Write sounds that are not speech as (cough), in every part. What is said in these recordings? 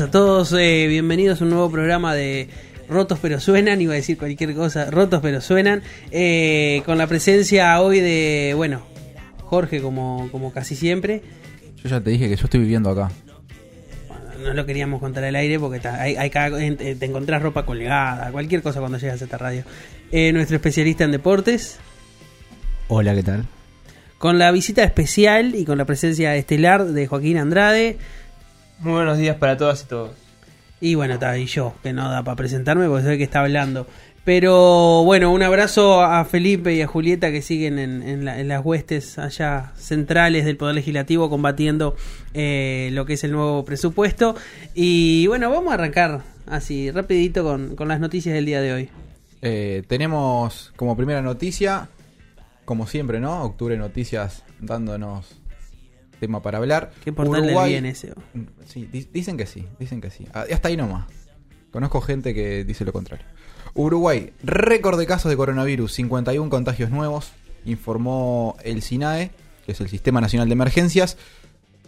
Buenas a todos, eh, bienvenidos a un nuevo programa de Rotos pero suenan, iba a decir cualquier cosa, Rotos pero suenan, eh, con la presencia hoy de, bueno, Jorge como, como casi siempre. Yo ya te dije que yo estoy viviendo acá. no lo queríamos contar al aire porque ta- hay, hay cada- en- te encontrás ropa colgada, cualquier cosa cuando llegas a esta radio. Eh, nuestro especialista en deportes, Hola, ¿qué tal? con la visita especial y con la presencia estelar de Joaquín Andrade. Muy buenos días para todas y todos. Y bueno, está, y yo, que no da para presentarme porque soy el que está hablando. Pero bueno, un abrazo a Felipe y a Julieta que siguen en, en la- en las huestes allá centrales del Poder Legislativo combatiendo eh, lo que es el nuevo presupuesto. Y bueno, vamos a arrancar así rapidito con, con las noticias del día de hoy. Eh, tenemos como primera noticia, como siempre, ¿no? Octubre Noticias dándonos tema para hablar. ¿Qué portal del bien ese? Sí, di- dicen que sí, dicen que sí. Ah, Hasta ahí nomás. Conozco gente que dice lo contrario. Uruguay, récord de casos de coronavirus, 51 contagios nuevos, informó el SINAE, que es el Sistema Nacional de Emergencias.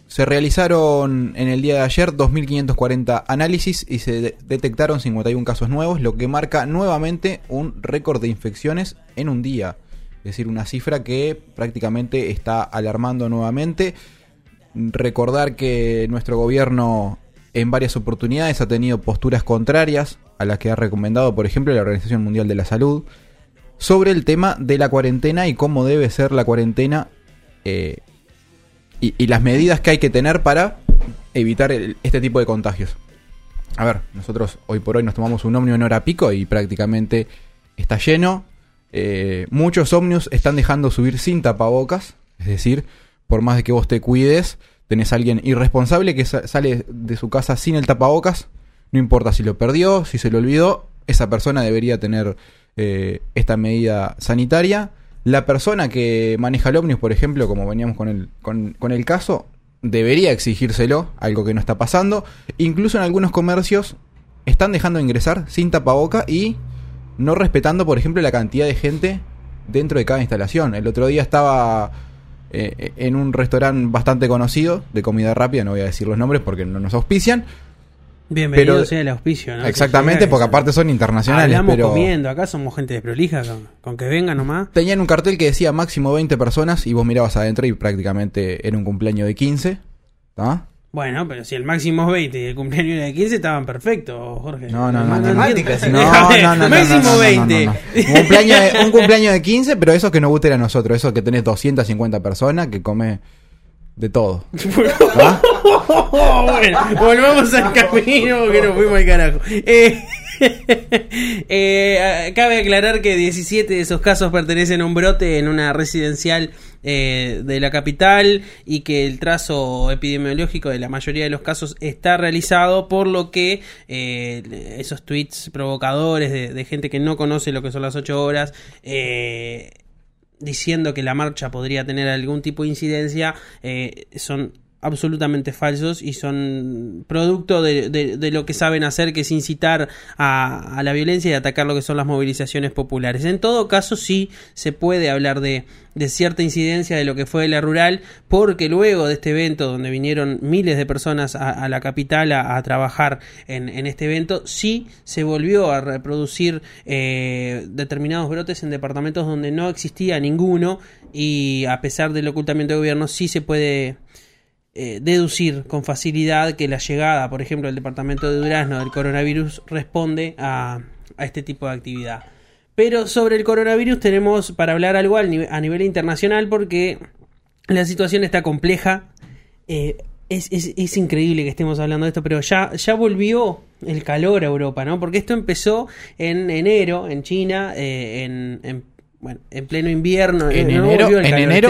Se realizaron en el día de ayer 2.540 análisis y se de- detectaron 51 casos nuevos, lo que marca nuevamente un récord de infecciones en un día. Es decir, una cifra que prácticamente está alarmando nuevamente. Recordar que nuestro gobierno en varias oportunidades ha tenido posturas contrarias a las que ha recomendado, por ejemplo, la Organización Mundial de la Salud, sobre el tema de la cuarentena y cómo debe ser la cuarentena eh, y, las medidas que hay que tener para evitar este tipo de contagios. A ver, nosotros hoy por hoy nos tomamos un ómnibus en hora pico y prácticamente está lleno. Eh, muchos ómnibus están dejando subir sin tapabocas, es decir, por más de que vos te cuides, tenés a alguien irresponsable que sa- sale de su casa sin el tapabocas, no importa si lo perdió, si se lo olvidó, esa persona debería tener eh, esta medida sanitaria. La persona que maneja el ómnibus, por ejemplo, como veníamos con el, con, con el caso, debería exigírselo, algo que no está pasando. Incluso en algunos comercios están dejando de ingresar sin tapaboca y no respetando, por ejemplo, la cantidad de gente dentro de cada instalación. El otro día estaba eh, en un restaurante bastante conocido de comida rápida, no voy a decir los nombres porque no nos auspician. Bienvenido Pero- sea el auspicio, ¿no? Exactamente, Que porque aparte son internacionales, Hablamos pero comiendo, acá somos gente desprolija, con, con que venga nomás. tenían un cartel que decía máximo 20 personas y vos mirabas adentro y prácticamente era un cumpleaños de 15. ¿tá? Bueno, pero si el máximo es 20 y el cumpleaños era de 15, estaban perfectos, Jorge. No, no, no, no, no. No, no, no, no, Máximo no, no, no, 20. no, no. Un, cumpleaños de, un cumpleaños de 15, pero eso que nos guste a nosotros, eso que tenés 250 personas que come de todo. ¿Ah? bueno, volvamos al camino porque nos fuimos al carajo. Eh, eh, cabe aclarar que 17 de esos casos pertenecen a un brote en una residencial eh, de la capital y que el trazo epidemiológico de la mayoría de los casos está realizado, por lo que eh, esos tweets provocadores de, gente que no conoce lo que son las 8 horas. Eh, diciendo que la marcha podría tener algún tipo de incidencia eh, son absolutamente falsos y son producto de, lo que saben hacer, que es incitar a, a la violencia y atacar lo que son las movilizaciones populares. En todo caso, sí se puede hablar de, cierta incidencia de lo que fue la rural, porque luego de este evento, donde vinieron miles de personas a, a la capital a, a trabajar en, en este evento, sí se volvió a reproducir eh, determinados brotes en departamentos donde no existía ninguno y a pesar del ocultamiento de gobierno sí se puede eh, deducir con facilidad que la llegada, por ejemplo, del departamento de Durazno del coronavirus responde a, a este tipo de actividad. Pero sobre el coronavirus tenemos para hablar algo al nive- a nivel internacional porque la situación está compleja. Eh, es, es- es increíble que estemos hablando de esto, pero ya, ya volvió el calor a Europa, ¿no? Porque esto empezó en enero en China, eh, en, en- bueno, en pleno invierno. En no enero, en enero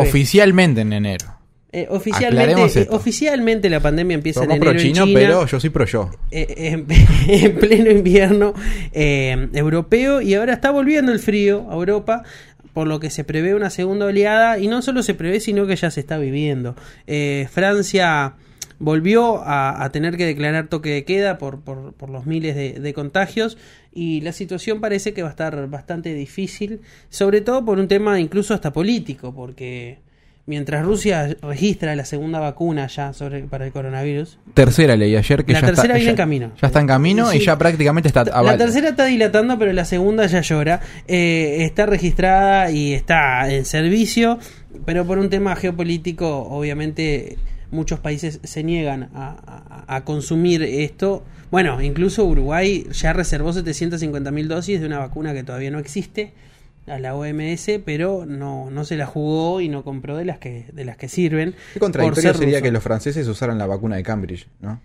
oficialmente en enero. Eh, oficialmente, eh, oficialmente la pandemia empieza Somos en enero en chino, China, pero yo soy pro yo. eh, en, (laughs) en pleno invierno eh, europeo y ahora está volviendo el frío a Europa por lo que se prevé una segunda oleada y no solo se prevé sino que ya se está viviendo. Eh, Francia volvió a, a tener que declarar toque de queda por, por, por los miles de, de contagios y la situación parece que va a estar bastante difícil sobre todo por un tema incluso hasta político porque mientras Rusia registra la segunda vacuna ya sobre, para el coronavirus, Tercera leí ayer que La ya tercera está, viene ya- en camino. Ya está en camino Sí. y ya prácticamente está La aval- tercera está dilatando, pero la segunda ya llora. Eh, está registrada y está en servicio, pero por un tema geopolítico, obviamente muchos países se niegan a, a- a consumir esto. Bueno, incluso Uruguay ya reservó 750.000 dosis de una vacuna que todavía no existe a la OMS, pero no, no se la jugó y no compró de las que, de las que sirven. Qué contradictorio ser sería ruso. que los franceses usaran la vacuna de Cambridge, ¿no?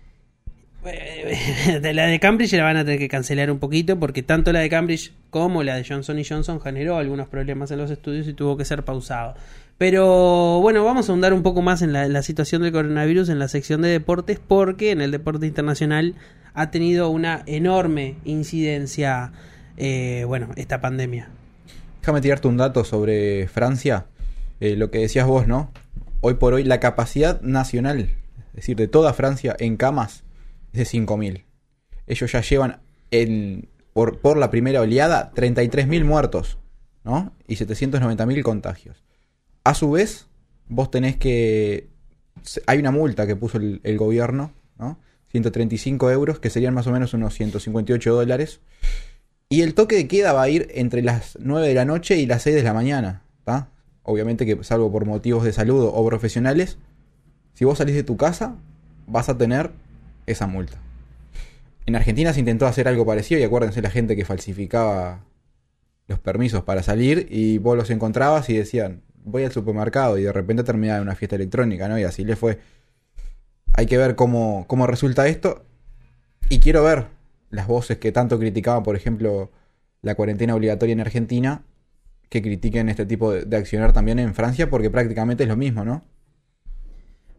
Eh, (laughs) de la de Cambridge la van a tener que cancelar un poquito porque tanto la de Cambridge como la de Johnson Johnson generó algunos problemas en los estudios y tuvo que ser pausado. Pero bueno, vamos a ahondar un poco más en la, en la situación del coronavirus en la sección de deportes porque en el deporte internacional ha tenido una enorme incidencia, eh, bueno, esta pandemia. Déjame tirarte un dato sobre Francia. Eh, lo que decías vos, ¿no? Hoy por hoy la capacidad nacional, es decir, de toda Francia en camas, es de 5.000. Ellos ya llevan en, por, la primera oleada 33.000 muertos, ¿no? Y 790.000 contagios. A su vez, vos tenés que... Hay una multa que puso el, el gobierno, ¿no? 135 euros, que serían más o menos unos 158 dólares. Y el toque de queda va a ir entre las 9 de la noche y las 6 de la mañana. ¿tá? Obviamente que salvo por motivos de salud o profesionales, si vos salís de tu casa, vas a tener esa multa. En Argentina se intentó hacer algo parecido y acuérdense la gente que falsificaba los permisos para salir y vos los encontrabas y decían, voy al supermercado y de repente terminaba una fiesta electrónica, ¿no? Y así le fue. Hay que ver cómo, cómo resulta esto. Y quiero ver las voces que tanto criticaban, por ejemplo, la cuarentena obligatoria en Argentina, que critiquen este tipo de, de accionar también en Francia, porque prácticamente es lo mismo, ¿no?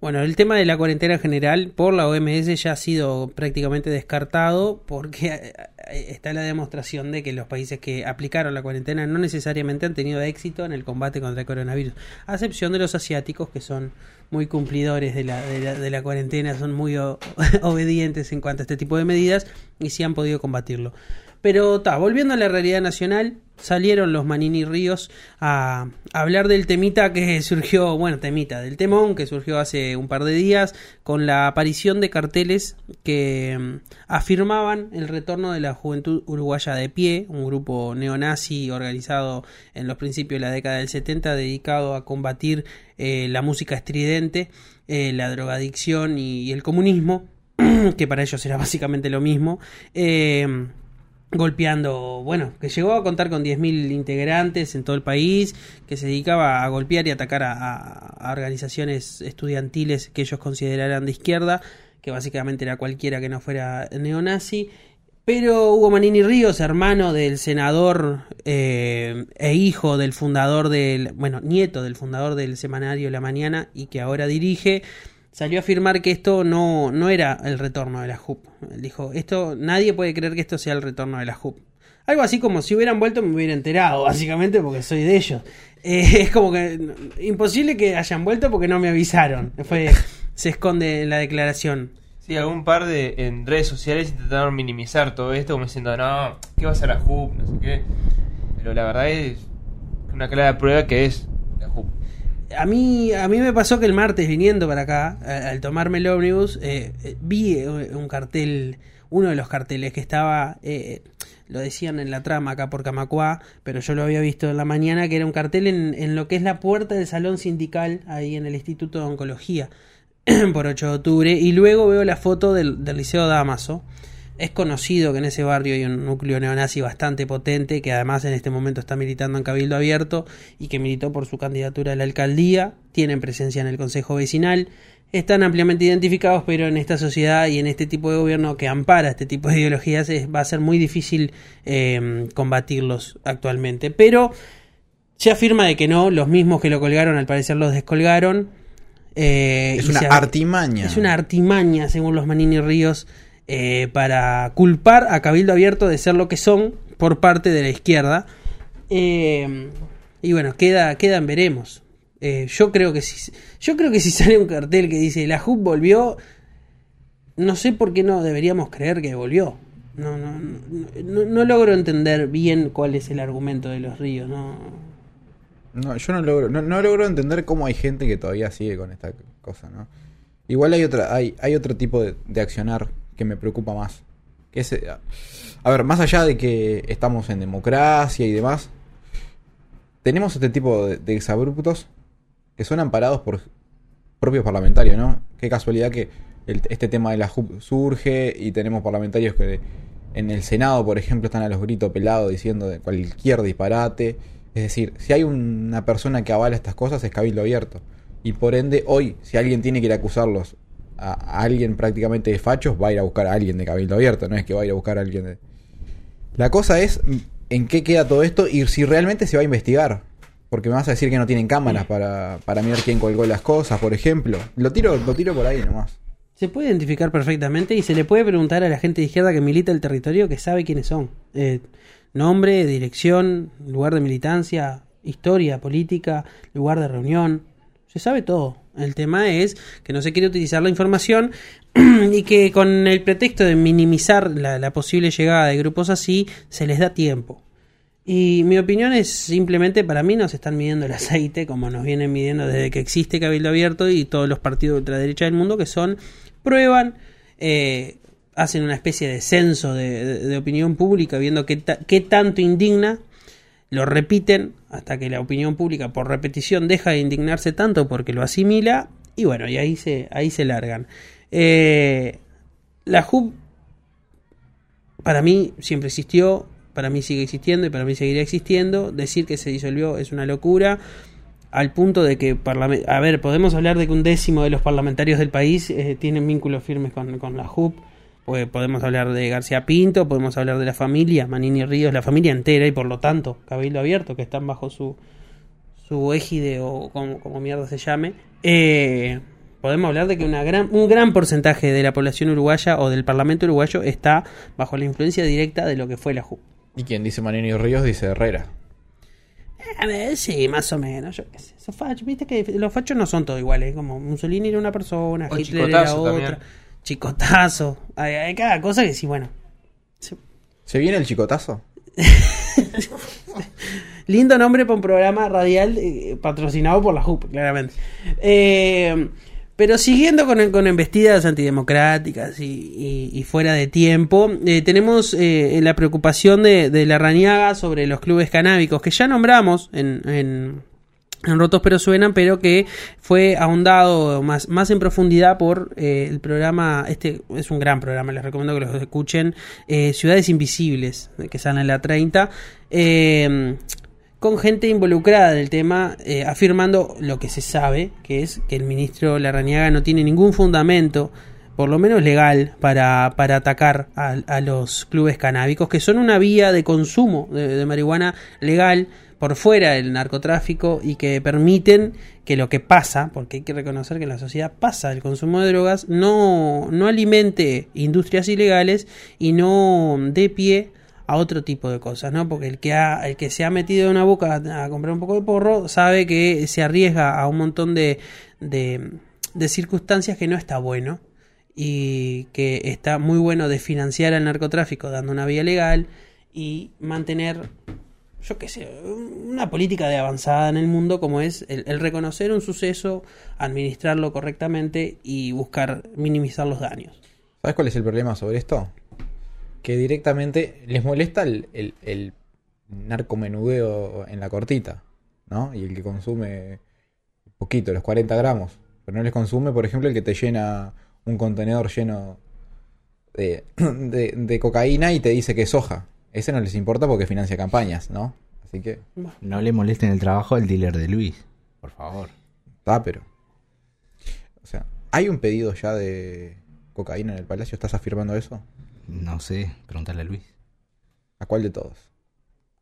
Bueno, el tema de la cuarentena en general por la OMS ya ha sido prácticamente descartado porque eh, está la demostración de que los países que aplicaron la cuarentena no necesariamente han tenido éxito en el combate contra el coronavirus, a excepción de los asiáticos que son muy cumplidores de la, de la, de la cuarentena, son muy (laughs) obedientes en cuanto a este tipo de medidas y sí han podido combatirlo. Pero ta, volviendo a la realidad nacional, salieron los Manini Ríos a, hablar del temita que (laughs) surgió, bueno, temita, del temón que surgió hace un par de días con la aparición de carteles que mm, afirmaban el retorno de la juventud uruguaya de pie, un grupo neonazi organizado en los principios de la década del 70 dedicado a combatir eh, la música estridente, eh, la drogadicción y, y el comunismo, (clears throat) que para ellos era básicamente lo mismo. Eh, golpeando, bueno, que llegó a contar con 10.000 integrantes en todo el país, que se dedicaba a golpear y atacar a, organizaciones estudiantiles que ellos consideraran de izquierda, que básicamente era cualquiera que no fuera neonazi. Pero Hugo Manini Ríos, hermano del senador eh, e hijo del fundador del, bueno, nieto del fundador del semanario La Mañana y que ahora dirige, salió a afirmar que esto no, no era el retorno de la JUP. Él dijo, esto, nadie puede creer que esto sea el retorno de la JUP. Algo así como si hubieran vuelto me hubiera enterado, (laughs) básicamente porque soy de ellos. Eh, es como que imposible que hayan vuelto porque no me avisaron. Fue, se esconde la declaración. Sí, algún par de en redes sociales intentaron minimizar todo esto como diciendo, no, ¿qué va a ser la JUP? No sé qué. Pero la verdad es una clara prueba que es la JUP. A mí, a mí me pasó que el martes viniendo para acá, al tomarme el ómnibus, eh, eh, vi eh, un cartel, uno de los carteles que estaba, eh, lo decían en la trama acá por Camacuá, pero yo lo había visto en la mañana, que era un cartel en, en lo que es la puerta del salón sindical, ahí en el Instituto de Oncología, (clears throat) por 8 de octubre, y luego veo la foto del, del Liceo Damaso. Es conocido que en ese barrio hay un núcleo neonazi bastante potente, que además en este momento está militando en Cabildo Abierto y que militó por su candidatura a la alcaldía. Tienen presencia en el Consejo Vecinal. Están ampliamente identificados, pero en esta sociedad y en este tipo de gobierno que ampara este tipo de ideologías es- va a ser muy difícil eh, combatirlos actualmente. Pero se afirma de que no, los mismos que lo colgaron al parecer los descolgaron. Eh, Es una se- artimaña. es una artimaña, según los Manini Ríos, eh, para culpar a Cabildo Abierto de ser lo que son por parte de la izquierda. Eh, y bueno, queda, quedan veremos. Eh, yo creo que si yo creo que si (laughs) sale un cartel que dice la JUP volvió, no sé por qué no deberíamos creer que volvió. No, no, no, no- logro entender bien cuál es el argumento de los ríos. No, No, yo no logro, no, no logro entender cómo hay gente que todavía sigue con esta cosa, ¿no? Igual hay otra, hay, hay otro tipo de, de accionar que me preocupa más. Que eh, a ver, más allá de que estamos en democracia y demás, tenemos este tipo de, exabruptos que son amparados por propios parlamentarios, ¿no? Qué casualidad que este tema de la JUP surge y tenemos parlamentarios que en el Senado, por ejemplo, están a los gritos pelados diciendo de cualquier disparate. Es decir, si hay una persona que avala estas cosas es cabildo abierto. Y por ende, hoy, si alguien tiene que ir a acusarlos a, alguien prácticamente de fachos, va a ir a buscar a alguien de cabildo abierto, no es que va a ir a buscar a alguien de... La cosa es mm, en qué queda todo esto y si realmente se va a investigar. Porque me vas a decir que no tienen cámaras para, para mirar quién colgó las cosas, por ejemplo. Lo tiro, lo tiro por ahí nomás. Se puede identificar perfectamente y se le puede preguntar a la gente de izquierda que milita el territorio que sabe quiénes son. Eh, nombre, dirección, lugar de militancia, historia, política, lugar de reunión. Se sabe todo. El tema es que no se quiere utilizar la información (clears throat) y que con el pretexto de minimizar la, posible llegada de grupos así, se les da tiempo. Y mi opinión es simplemente, para mí nos están midiendo el aceite, como nos vienen midiendo desde que existe Cabildo Abierto y todos los partidos de ultraderecha del mundo, que son, prueban, eh, hacen una especie de censo de opinión pública, viendo qué, ta- qué tanto indigna, lo repiten hasta que la opinión pública por repetición deja de indignarse tanto porque lo asimila, y bueno, y ahí se, ahí se largan. Eh, la JUP para mí siempre existió, para mí sigue existiendo y para mí seguirá existiendo. Decir que se disolvió es una locura. Al punto de que, a ver, podemos hablar de que un décimo de los parlamentarios del país eh, tienen vínculos firmes con, con la JUP. Pues podemos hablar de García Pinto, podemos hablar de la familia, Manini Ríos, la familia entera y por lo tanto Cabildo Abierto, que están bajo su, su égide o como, como mierda se llame. Eh, podemos hablar de que una gran, un gran porcentaje de la población uruguaya o del Parlamento uruguayo está bajo la influencia directa de lo que fue la JUP. Y quien dice Manini Ríos dice Herrera. A ver, sí, más o menos. Yo qué sé. Esos fachos, viste que los fachos no son todos iguales. Como Mussolini era una persona, O Hitler era otra. también. Chicotazo. Hay, hay cada cosa que sí, bueno. Sí. ¿Se viene el chicotazo? (laughs) Lindo nombre para un programa radial eh, patrocinado por la JUP, claramente. Eh, pero siguiendo con, con embestidas antidemocráticas y, y- y fuera de tiempo, eh, tenemos eh, la preocupación de, de la Rañaga sobre los clubes canábicos, que ya nombramos en Rotos pero Suenan, pero que fue ahondado más, más en profundidad por eh, el programa, este es un gran programa, les recomiendo que lo escuchen, eh, Ciudades Invisibles, que sale en la 30. eh, con gente involucrada del tema, eh, afirmando lo que se sabe, que es que el ministro Larrañaga no tiene ningún fundamento, por lo menos legal, para, para atacar a, a los clubes canábicos, que son una vía de consumo de marihuana legal por fuera del narcotráfico y que permiten que lo que pasa, porque hay que reconocer que la sociedad pasa el consumo de drogas, no, no alimente industrias ilegales y no dé pie a otro tipo de cosas, ¿no? Porque el que ha, el que se ha metido en una boca a, a comprar un poco de porro sabe que se arriesga a un montón de, de, de circunstancias que no está bueno y que está muy bueno de financiar al narcotráfico dando una vía legal y mantener yo qué sé, una política de avanzada en el mundo como es el, reconocer un suceso, administrarlo correctamente y buscar minimizar los daños. ¿Sabes cuál es el problema sobre esto? Que directamente les molesta el, el, el narcomenudeo en la cortita, ¿no? Y el que consume poquito, los 40 gramos. Pero no les consume, por ejemplo, el que te llena un contenedor lleno de, de, de cocaína y te dice que es soja. Ese no les importa porque financia campañas, ¿no? Así que, No le molesten el trabajo al dealer de Luis, por favor. está, pero. O sea, ¿hay un pedido ya de cocaína en el palacio? ¿Estás afirmando eso? No sé, preguntarle a Luis. ¿A cuál de todos?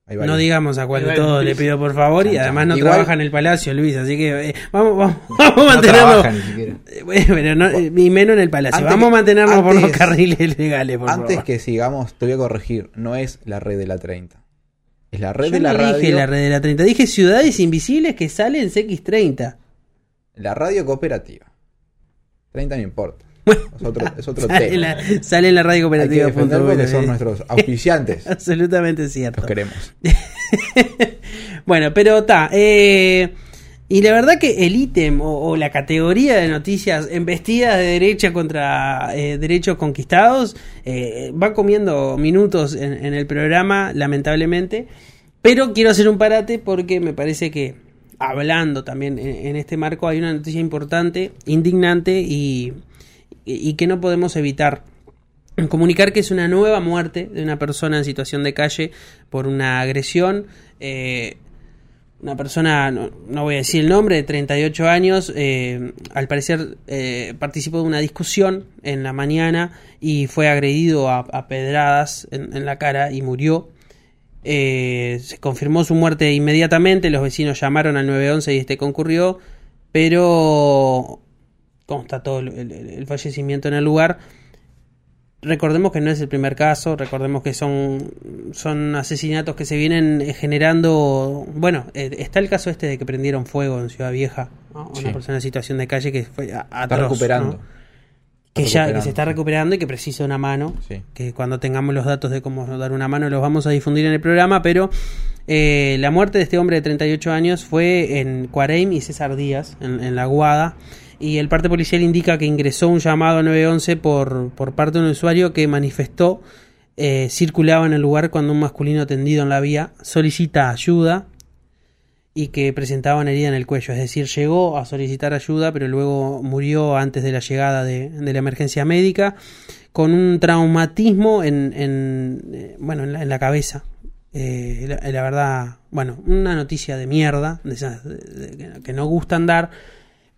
Hay No digamos a cuál de Igual, todos le pido por favor y además no Igual- trabaja en el palacio Luis, así que eh, vamos, vamos, (laughs) vamos a No mantenernos trabaja ni. Eh, bueno, no, y menos en el palacio. Antes vamos a que- mantenernos por los carriles legales, por Antes favor. que sigamos, te voy a corregir. No es la red de la 30. Es la red Yo de la no radio. dije la red de la 30, dije ciudades invisibles que salen en CX30. La radio cooperativa. 30 no importa. Es otro, (laughs) es otro sale, tema. la, sale en la radio Hay que cooperativa. defender punto porque son nuestros auspiciantes. (laughs) Absolutamente cierto. Los queremos. (laughs) bueno, pero está. eh, y la verdad que el ítem o, o la categoría de noticias embestidas de derecha contra eh, derechos conquistados eh, va comiendo minutos en, en el programa, lamentablemente. Pero quiero hacer un parate porque me parece que hablando también en, en este marco hay una noticia importante, indignante y, y- que no podemos evitar comunicar que es una nueva muerte de una persona en situación de calle por una agresión. eh, una persona, no, no voy a decir el nombre, de 38 años, eh, al parecer eh, participó de una discusión en la mañana y fue agredido a, pedradas en, en la cara y murió. Se confirmó su muerte inmediatamente, los vecinos llamaron al 911 y este concurrió, pero constató el- el- el fallecimiento en el lugar. Recordemos que no es el primer caso, recordemos que son, son asesinatos que se vienen eh, generando. Bueno, eh, está el caso este de que prendieron fuego en Ciudad Vieja, ¿no? una Sí. persona en situación de calle que fue a- Está atroz, recuperando. ¿no? Que ya que se está recuperando y que precisa una mano. Sí. Que cuando tengamos los datos de cómo dar una mano los vamos a difundir en el programa. Pero eh, la muerte de este hombre de 38 años fue en Cuareim y César Díaz, en, en La Guada. Y el parte policial indica que ingresó un llamado a 911 por, por parte de un usuario que manifestó eh, circulaba en el lugar cuando un masculino tendido en la vía solicita ayuda y que presentaba una herida en el cuello. Es decir, llegó a solicitar ayuda, pero luego murió antes de la llegada de, de la emergencia médica con un traumatismo en, en, eh, bueno, en la, en la cabeza. Eh, la, verdad, bueno, una noticia de mierda, que- no gustan dar,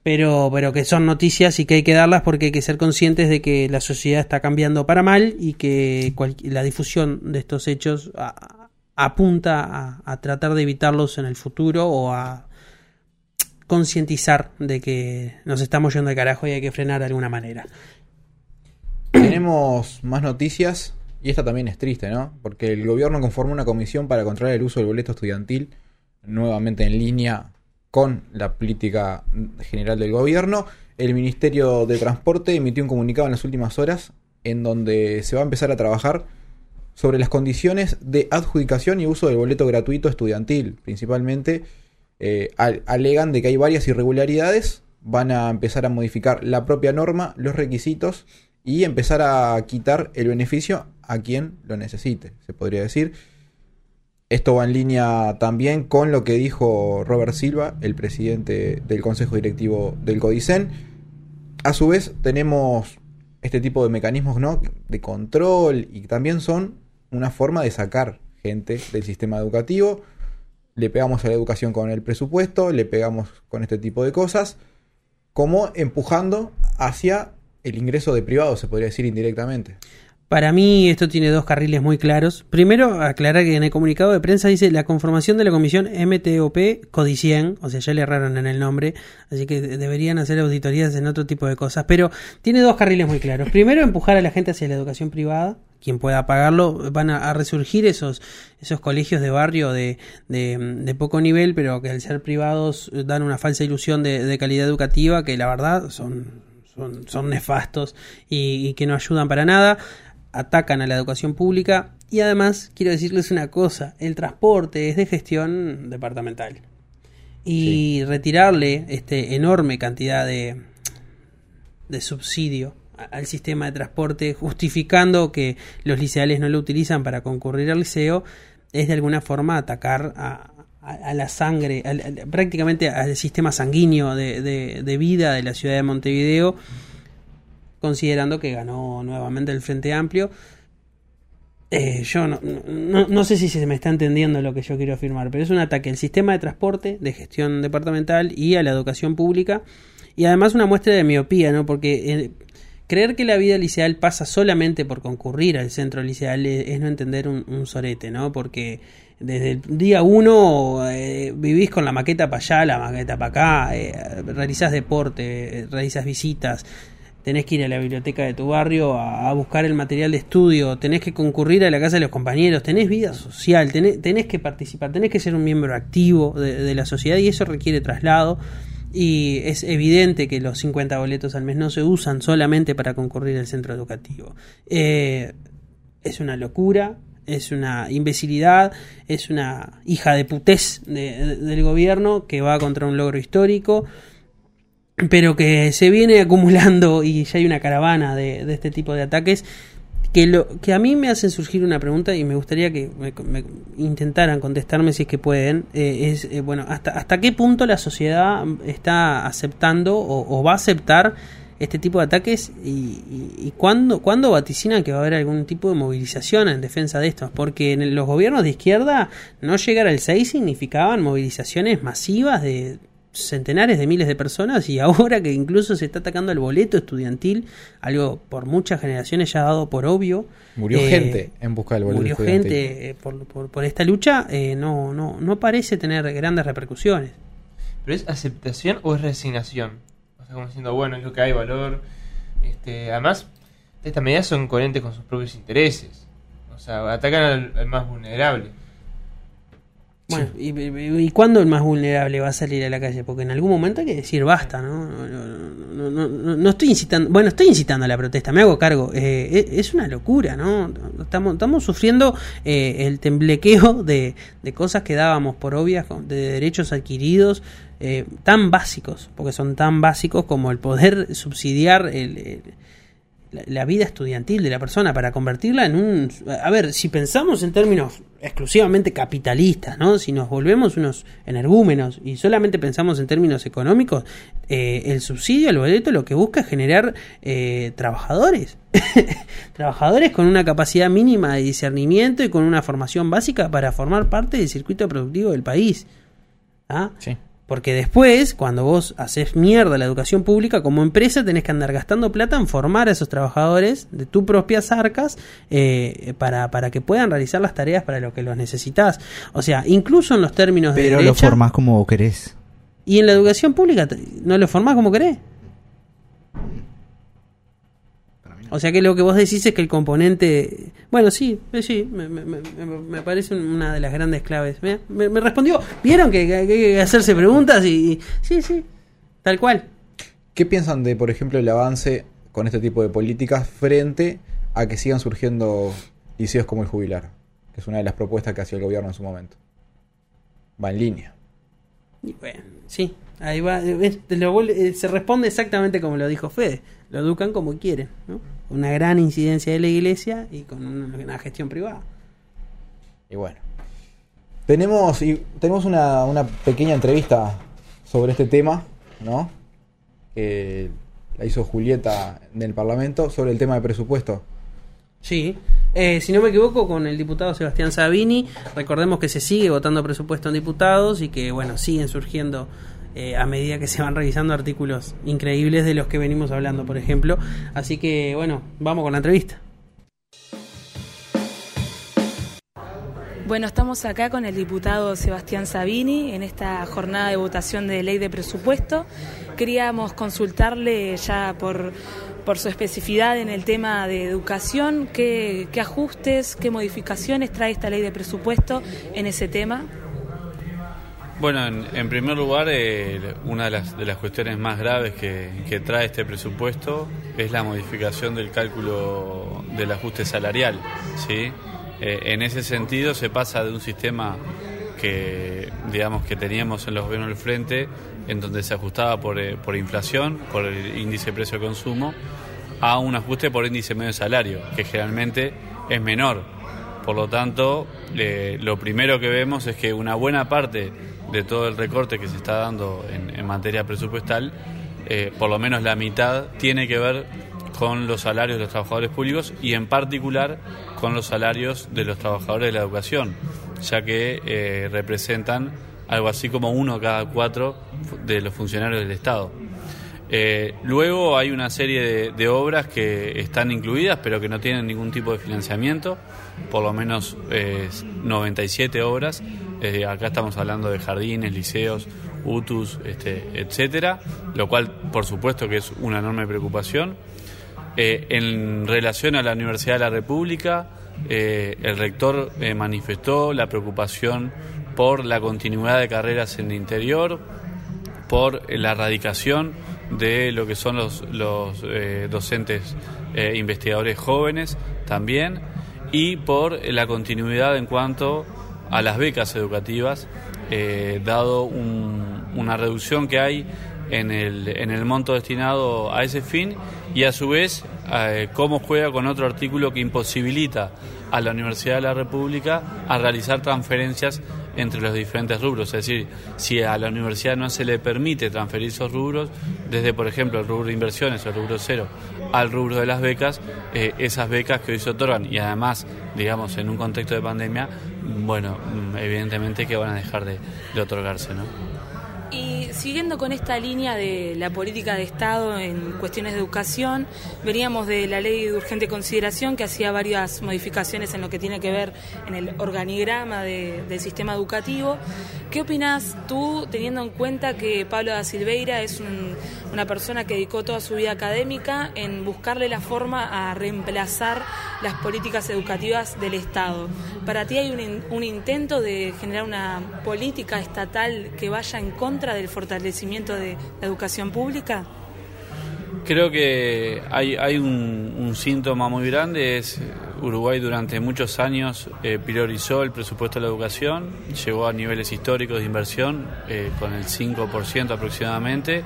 pero, pero que son noticias y que hay que darlas porque hay que ser conscientes de que la sociedad está cambiando para mal y que cual- la difusión de estos hechos apunta a, tratar de evitarlos en el futuro o a concientizar de que nos estamos yendo de carajo y hay que frenar de alguna manera. Tenemos más noticias y esta también es triste, ¿no? Porque el gobierno conformó una comisión para controlar el uso del boleto estudiantil, nuevamente en línea con la política general del gobierno. El Ministerio de Transporte emitió un comunicado en las últimas horas en donde se va a empezar a trabajar sobre las condiciones de adjudicación y uso del boleto gratuito estudiantil. Principalmente eh, al- alegan de que hay varias irregularidades, van a empezar a modificar la propia norma, los requisitos y empezar a quitar el beneficio a quien lo necesite, se podría decir. Esto va en línea también con lo que dijo Robert Silva, el presidente del Consejo Directivo del Codicen. A su vez, tenemos este tipo de mecanismos ¿no? de control y también son una forma de sacar gente del sistema educativo. Le pegamos a la educación con el presupuesto, le pegamos con este tipo de cosas, como empujando hacia el ingreso de privados, se podría decir indirectamente. Para mí esto tiene dos carriles muy claros. Primero, aclarar que en el comunicado de prensa dice la conformación de la comisión MTOP Codicien, o sea, ya le erraron en el nombre, así que de- deberían hacer auditorías en otro tipo de cosas. Pero tiene dos carriles muy claros. Primero, empujar a la gente hacia la educación privada. Quien pueda pagarlo, van a, resurgir esos, esos colegios de barrio de, de, poco nivel, pero que al ser privados eh, dan una falsa ilusión de, de calidad educativa que la verdad son, son, nefastos y que no ayudan para nada atacan a la educación pública y además quiero decirles una cosa, el transporte es de gestión departamental. Y retirarle este enorme cantidad de, de subsidio al sistema de transporte justificando que los liceales no lo utilizan para concurrir al liceo es de alguna forma atacar a, a- a la sangre, prácticamente al sistema sanguíneo de, de- de vida de la ciudad de Montevideo considerando que ganó nuevamente el Frente Amplio. Eh, yo no, no, no sé si se me está entendiendo lo que yo quiero afirmar, pero es un ataque al sistema de transporte, de gestión departamental y a la educación pública. Y además una muestra de miopía, ¿no? Porque eh, creer que la vida liceal pasa solamente por concurrir al centro liceal es, es no entender un, un sorete, ¿no? Porque desde el día uno eh, vivís con la maqueta para allá, la maqueta para acá, eh, realizás deporte, eh, realizás visitas, tenés que ir a la biblioteca de tu barrio a, buscar el material de estudio, tenés que concurrir a la casa de los compañeros, tenés vida social, tenés, tenés que participar, tenés que ser un miembro activo de, la sociedad y eso requiere traslado y es evidente que los 50 boletos al mes no se usan solamente para concurrir al centro educativo. Eh, es una locura, es una imbecilidad, es una hija de putés de- del gobierno que va contra un logro histórico, pero que se viene acumulando y ya hay una caravana de, de este tipo de ataques que, lo, que a mí me hacen surgir una pregunta y me gustaría que me, intentaran contestarme si es que pueden. eh, es, eh, bueno, hasta, ¿hasta qué punto la sociedad está aceptando o, va a aceptar este tipo de ataques y, y, y cuándo, cuándo vaticinan que va a haber algún tipo de movilización en defensa de estos? Porque en los gobiernos de izquierda no llegar al 6 significaban movilizaciones masivas de centenares de miles de personas y (laughs) ahora que incluso se está atacando el boleto estudiantil, algo por muchas generaciones ya dado por obvio. Murió eh, gente en busca del boleto Murió estudiantil. gente eh, por, por, por esta lucha, eh, no, no, no parece tener grandes repercusiones. ¿Pero es aceptación o es resignación? O sea, como diciendo, bueno, es lo que hay, valor. Este, además, estas medidas son coherentes con sus propios intereses. O sea, atacan al, al más vulnerable. Bueno, y, y, y cuándo el más vulnerable va a salir a la calle? Porque en algún momento hay que decir basta, ¿no? No, no, no, no, no estoy incitando, bueno, estoy incitando a la protesta, me hago cargo. Eh, es, es una locura, ¿no? Estamos, estamos sufriendo eh, el temblequeo de, de cosas que dábamos por obvias, de derechos adquiridos eh, tan básicos, porque son tan básicos como el poder subsidiar el, el la, vida estudiantil de la persona para convertirla en un... A ver, si pensamos en términos exclusivamente capitalistas, ¿no? Si nos volvemos unos energúmenos y solamente pensamos en términos económicos, eh, el subsidio al boleto lo que busca es generar eh, trabajadores. (laughs) trabajadores con una capacidad mínima de discernimiento y con una formación básica para formar parte del circuito productivo del país. ¿Ah? Sí. Porque después, cuando vos haces mierda la educación pública, como empresa tenés que andar gastando plata en formar a esos trabajadores de tus propias arcas eh, para, para que puedan realizar las tareas para lo que los necesitas. O sea, incluso en los términos de Pero lo formás como querés. Y en la educación pública, ¿no lo formás como querés? O sea que lo que vos decís es que el componente... Bueno, sí, sí, me, me, me, me parece una de las grandes claves. Me, me respondió, ¿vieron que, que, hay que hacerse preguntas? Y, y, Sí, sí, tal cual. ¿Qué piensan de, por ejemplo, el avance con este tipo de políticas frente a que sigan surgiendo liceos como el jubilar? Que es una de las propuestas que hacía el gobierno en su momento. Va en línea. Y bueno, sí, ahí va. Lo, se responde exactamente como lo dijo Fede. Lo educan como quieren, ¿no? Una gran incidencia de la iglesia y con una, una gestión privada. Y bueno. Tenemos, y tenemos una, una, pequeña entrevista sobre este tema, ¿no? Que la hizo Julieta en el Parlamento sobre el tema de presupuesto. Sí, eh, si no me equivoco, con el diputado Sebastián Sabini. Recordemos que se sigue votando presupuesto en diputados y que, bueno, siguen surgiendo eh, a medida que se van revisando artículos increíbles de los que venimos hablando, por ejemplo. Así que, bueno, vamos con la entrevista. Bueno, estamos acá con el diputado Sebastián Sabini en esta jornada de votación de ley de presupuesto. Queríamos consultarle ya por, por su especificidad en el tema de educación, qué, qué ajustes, qué modificaciones trae esta ley de presupuesto en ese tema. Bueno, en, en primer lugar, eh, una de las, de las cuestiones más graves que, que, trae este presupuesto es la modificación del cálculo del ajuste salarial. ¿sí? Eh, en ese sentido, se pasa de un sistema que, digamos, que teníamos en los gobiernos del frente, en donde se ajustaba por, eh, por inflación, por el índice precio de consumo, a un ajuste por índice medio de salario, que generalmente es menor. Por lo tanto, lo primero que vemos es que una buena parte de todo el recorte que se está dando en, materia presupuestal, eh, por lo menos la mitad, tiene que ver con los salarios de los trabajadores públicos y en particular con los salarios de los trabajadores de la educación, ya que eh, representan algo así como uno cada cuatro de los funcionarios del Estado. Eh, luego hay una serie de, obras que están incluidas pero que no tienen ningún tipo de financiamiento, por lo menos eh, 97 obras. Eh, acá estamos hablando de jardines, liceos, UTUS, este, etcétera, lo cual por supuesto que es una enorme preocupación. Eh, en relación a la Universidad de la República, el rector manifestó la preocupación por la continuidad de carreras en el interior, por la erradicación de lo que son los, los eh, docentes eh, investigadores jóvenes también y por la continuidad en cuanto a las becas educativas, eh, dado un- una reducción que hay en el, en el monto destinado a ese fin y a su vez eh, cómo juega con otro artículo que imposibilita a la Universidad de la República a realizar transferencias entre los diferentes rubros. Es decir, si a la universidad no se le permite transferir esos rubros, desde por ejemplo el rubro de inversiones o el rubro cero al rubro de las becas, eh, esas becas que hoy se otorgan y además, digamos, en un contexto de pandemia, bueno, mm, evidentemente que van a dejar de, otorgarse, ¿no? Y siguiendo con esta línea de la política de Estado en cuestiones de educación, veníamos de la ley de urgente consideración que hacía varias modificaciones en lo que tiene que ver en el organigrama de- del sistema educativo. ¿Qué opinas tú teniendo en cuenta que Pablo da Silveira es un- una persona que dedicó toda su vida académica en buscarle la forma a reemplazar las políticas educativas del Estado? ¿Para ti hay un, un intento de generar una política estatal que vaya en contra del fortalecimiento de la educación pública? Creo que hay, hay un, un síntoma muy grande, es eh, Uruguay durante muchos años eh, priorizó el presupuesto de la educación, llegó a niveles históricos de inversión eh, con el 5% aproximadamente.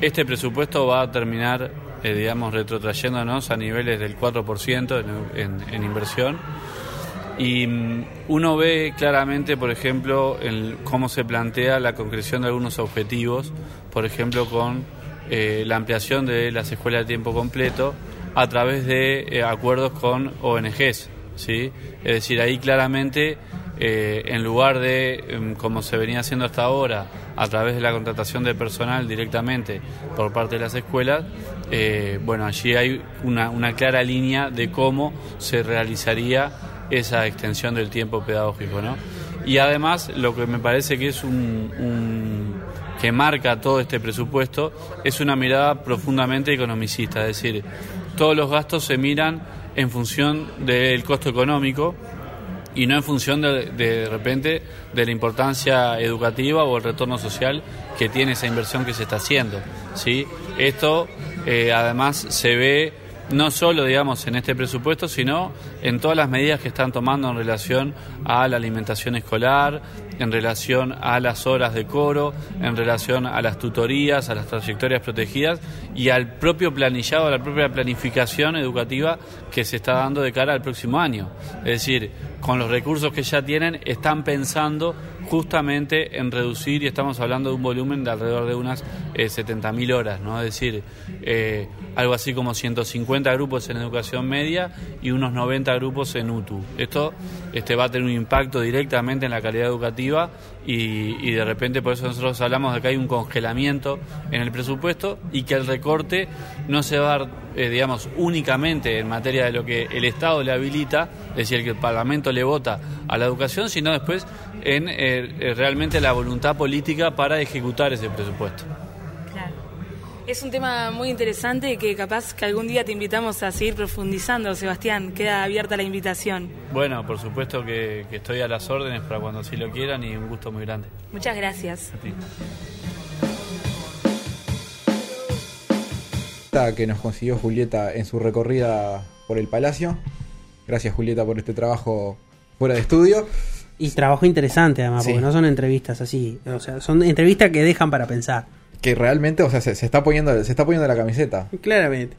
Este presupuesto va a terminar, eh, digamos, retrotrayéndonos a niveles del 4% en, inversión. Y mm, uno ve claramente, por ejemplo, el- cómo se plantea la concreción de algunos objetivos, por ejemplo, con eh, la ampliación de las escuelas de tiempo completo a través de eh, acuerdos con ONGs. ¿sí? Es decir, ahí claramente, eh, en lugar de, em, como se venía haciendo hasta ahora, a través de la contratación de personal directamente por parte de las escuelas, eh, bueno, allí hay una, una clara línea de cómo se realizaría esa extensión del tiempo pedagógico, ¿no? Y además, lo que me parece que es un, un- que marca todo este presupuesto es una mirada profundamente economicista, es decir, todos los gastos se miran en función del costo económico y no en función de, de repente de la importancia educativa o el retorno social que tiene esa inversión que se está haciendo. ¿sí? Esto eh, además se ve no solo digamos en este presupuesto, sino en todas las medidas que están tomando en relación a la alimentación escolar, en relación a las horas de coro, en relación a las tutorías, a las trayectorias protegidas y al propio planillado, a la propia planificación educativa que se está dando de cara al próximo año. Es decir, con los recursos que ya tienen, están pensando justamente en reducir, y estamos hablando de un volumen de alrededor de unas eh, 70.000 horas, ¿no? Es decir, eh, algo así como 150 grupos en educación media y unos 90 grupos en UTU. Esto este, va a tener un impacto directamente en la calidad educativa y, y de repente por eso nosotros hablamos de que hay un congelamiento en el presupuesto y que el recorte no se va a dar, eh, digamos, únicamente en materia de lo que el Estado le habilita, es decir, que el Parlamento le vota a la educación, sino después en eh, eh, realmente la voluntad política para ejecutar ese presupuesto. Es un tema muy interesante que capaz que algún día te invitamos a seguir profundizando, Sebastián. Queda abierta la invitación. Bueno, por supuesto que, que estoy a las órdenes para cuando así lo quieran y un gusto muy grande. Muchas gracias. A ti. Que nos consiguió Julieta en su recorrida por el palacio. Gracias Julieta por este trabajo fuera de estudio. Y trabajo interesante además, Sí. porque no son entrevistas así. O sea, son entrevistas que dejan para pensar. Que realmente, o sea, se, se está poniendo, se está poniendo la camiseta. Claramente.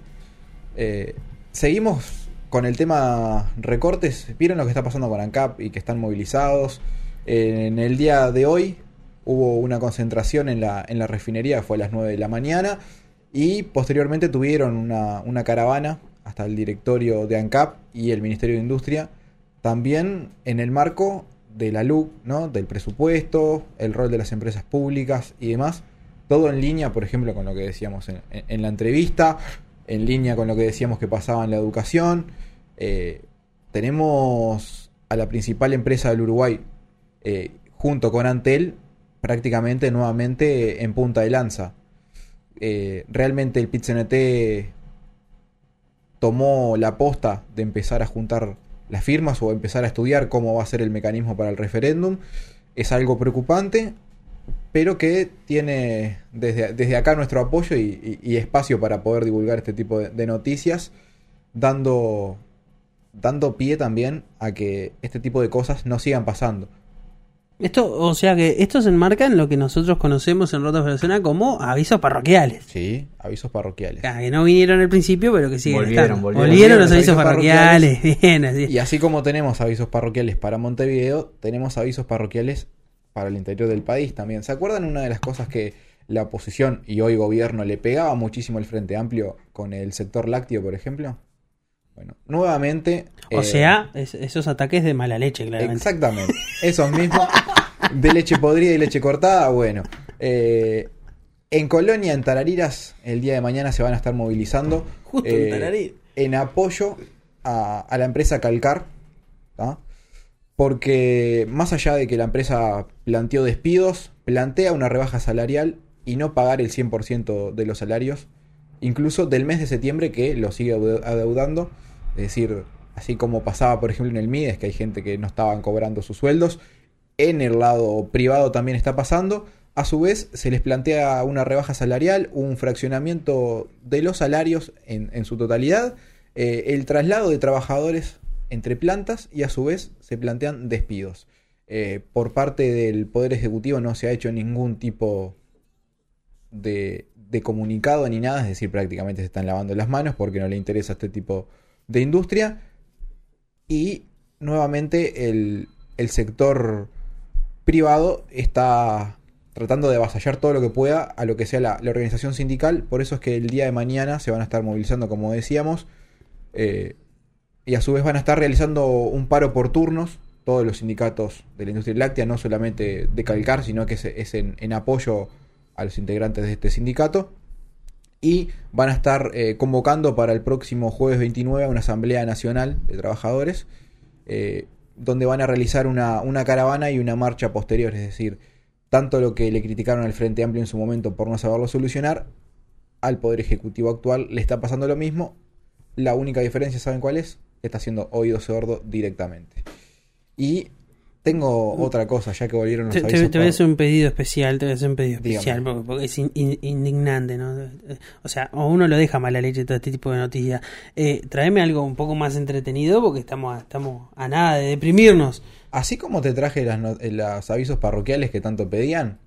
Eh, seguimos con el tema recortes. ¿Vieron lo que está pasando con ANCAP y que están movilizados? En el día de hoy hubo una concentración en la, en la refinería, que fue a las 9 de la mañana, y posteriormente tuvieron una, una caravana hasta el directorio de ANCAP y el Ministerio de Industria, también en el marco de la LUC, ¿no? del presupuesto, el rol de las empresas públicas y demás. Todo en línea, por ejemplo, con lo que decíamos en, la entrevista, en línea con lo que decíamos que pasaba en la educación. Eh, tenemos a la principal empresa del Uruguay, eh, junto con Antel, prácticamente nuevamente en punta de lanza. Eh, realmente el PITCNT tomó la posta de empezar a juntar las firmas o empezar a estudiar cómo va a ser el mecanismo para el referéndum. Es algo preocupante pero que tiene desde, desde acá nuestro apoyo y, y- y espacio para poder divulgar este tipo de, de noticias, dando, dando pie también a que este tipo de cosas no sigan pasando. Esto, o sea que esto se enmarca en lo que nosotros conocemos en Rotas Persona como avisos parroquiales. Sí, avisos parroquiales. Ah, que no vinieron al principio, pero que siguen Volvieron, estando. volvieron. Volvieron los avisos parroquiales. (laughs) Bien, así. Y así como tenemos avisos parroquiales para Montevideo, tenemos avisos parroquiales para el interior del país también. ¿Se acuerdan una de las cosas que la oposición y hoy gobierno le pegaba muchísimo al Frente Amplio con el sector lácteo, por ejemplo? Bueno, nuevamente... O eh, sea, es- esos ataques de mala leche, claramente. Exactamente. (laughs) Esos mismos de leche podrida y leche cortada, bueno. eh, en Colonia, en Tarariras, el día de mañana se van a estar movilizando. Justo eh, en en apoyo a, a la empresa Calcar. ¿tá? Porque más allá de que la empresa planteó despidos, plantea una rebaja salarial y no pagar el 100% de los salarios, incluso del mes de septiembre que lo sigue adeu- adeudando. Es decir, así como pasaba por ejemplo en el MIDES, que hay gente que no estaban cobrando sus sueldos, en el lado privado también está pasando. A su vez, se les plantea una rebaja salarial, un fraccionamiento de los salarios en, en su totalidad, eh, el traslado de trabajadores entre plantas y a su vez se plantean despidos. Eh, por parte del Poder Ejecutivo no se ha hecho ningún tipo de, comunicado ni nada, es decir, prácticamente se están lavando las manos porque no le interesa este tipo de industria. Y nuevamente el, sector privado está tratando de avasallar todo lo que pueda a lo que sea la, la organización sindical. Por eso es que el día de mañana se van a estar movilizando, como decíamos, eh, y a su vez van a estar realizando un paro por turnos. Todos los sindicatos de la industria láctea, no solamente de Calcar, sino que es, en apoyo a los integrantes de este sindicato. Y van a estar eh, convocando para el próximo jueves 29 a una asamblea nacional de trabajadores, eh, donde van a realizar una, una caravana y una marcha posterior. Es decir, tanto lo que le criticaron al Frente Amplio en su momento por no saberlo solucionar, al Poder Ejecutivo actual le está pasando lo mismo. La única diferencia, ¿saben cuál es? Está haciendo oído sordo directamente. Y tengo otra cosa, ya que volvieron los Te, avisos te voy a hacer un pedido especial, te voy a hacer un pedido especial porque, porque es in- in- indignante, ¿no? O sea, o uno lo deja mala leche todo este tipo de noticias. Eh, tráeme algo un poco más entretenido porque estamos a, estamos a nada de deprimirnos. Así como te traje las eh, los avisos parroquiales que tanto pedían,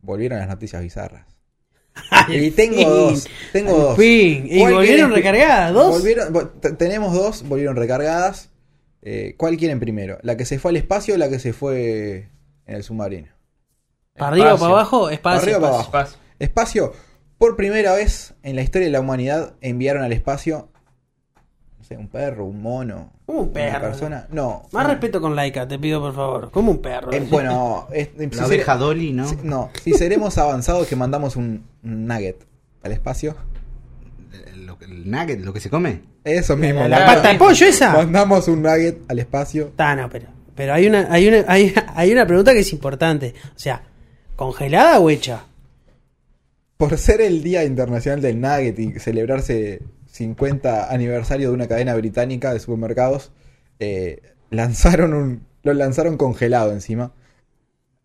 volvieron las noticias bizarras. Y tengo fin, dos, tengo dos. fin. ¿Y ¿Cuál volvieron quieren- recargadas? ¿Dos? Volvieron- tenemos dos, volvieron recargadas. Eh, ¿Cuál quieren primero? ¿La que se fue al espacio o la que se fue en el submarino? ¿Para arriba o para abajo? Espacio. Para arriba o para espacio. abajo. Espacio. Espacio, por primera vez en la historia de la humanidad enviaron al espacio, sé, un perro, un mono, Un una perro. persona. No. Más un- respeto con Laika, te pido por favor. Como un perro. Eh, bueno, es- si ser- Dolly, ¿no? si- no, si seremos avanzados que mandamos un, un nugget al espacio. Lo, que- el nugget, lo que se come. Eso mismo. ¿La, la pata de pollo esa? Mandamos un nugget al espacio. Ah, no, pero, pero hay una, hay una, hay, hay una pregunta que es importante. O sea, ¿congelada o hecha? Por ser el Día Internacional del Nugget y celebrarse 50 aniversario de una cadena británica de supermercados, eh, lanzaron un, lo lanzaron congelado encima.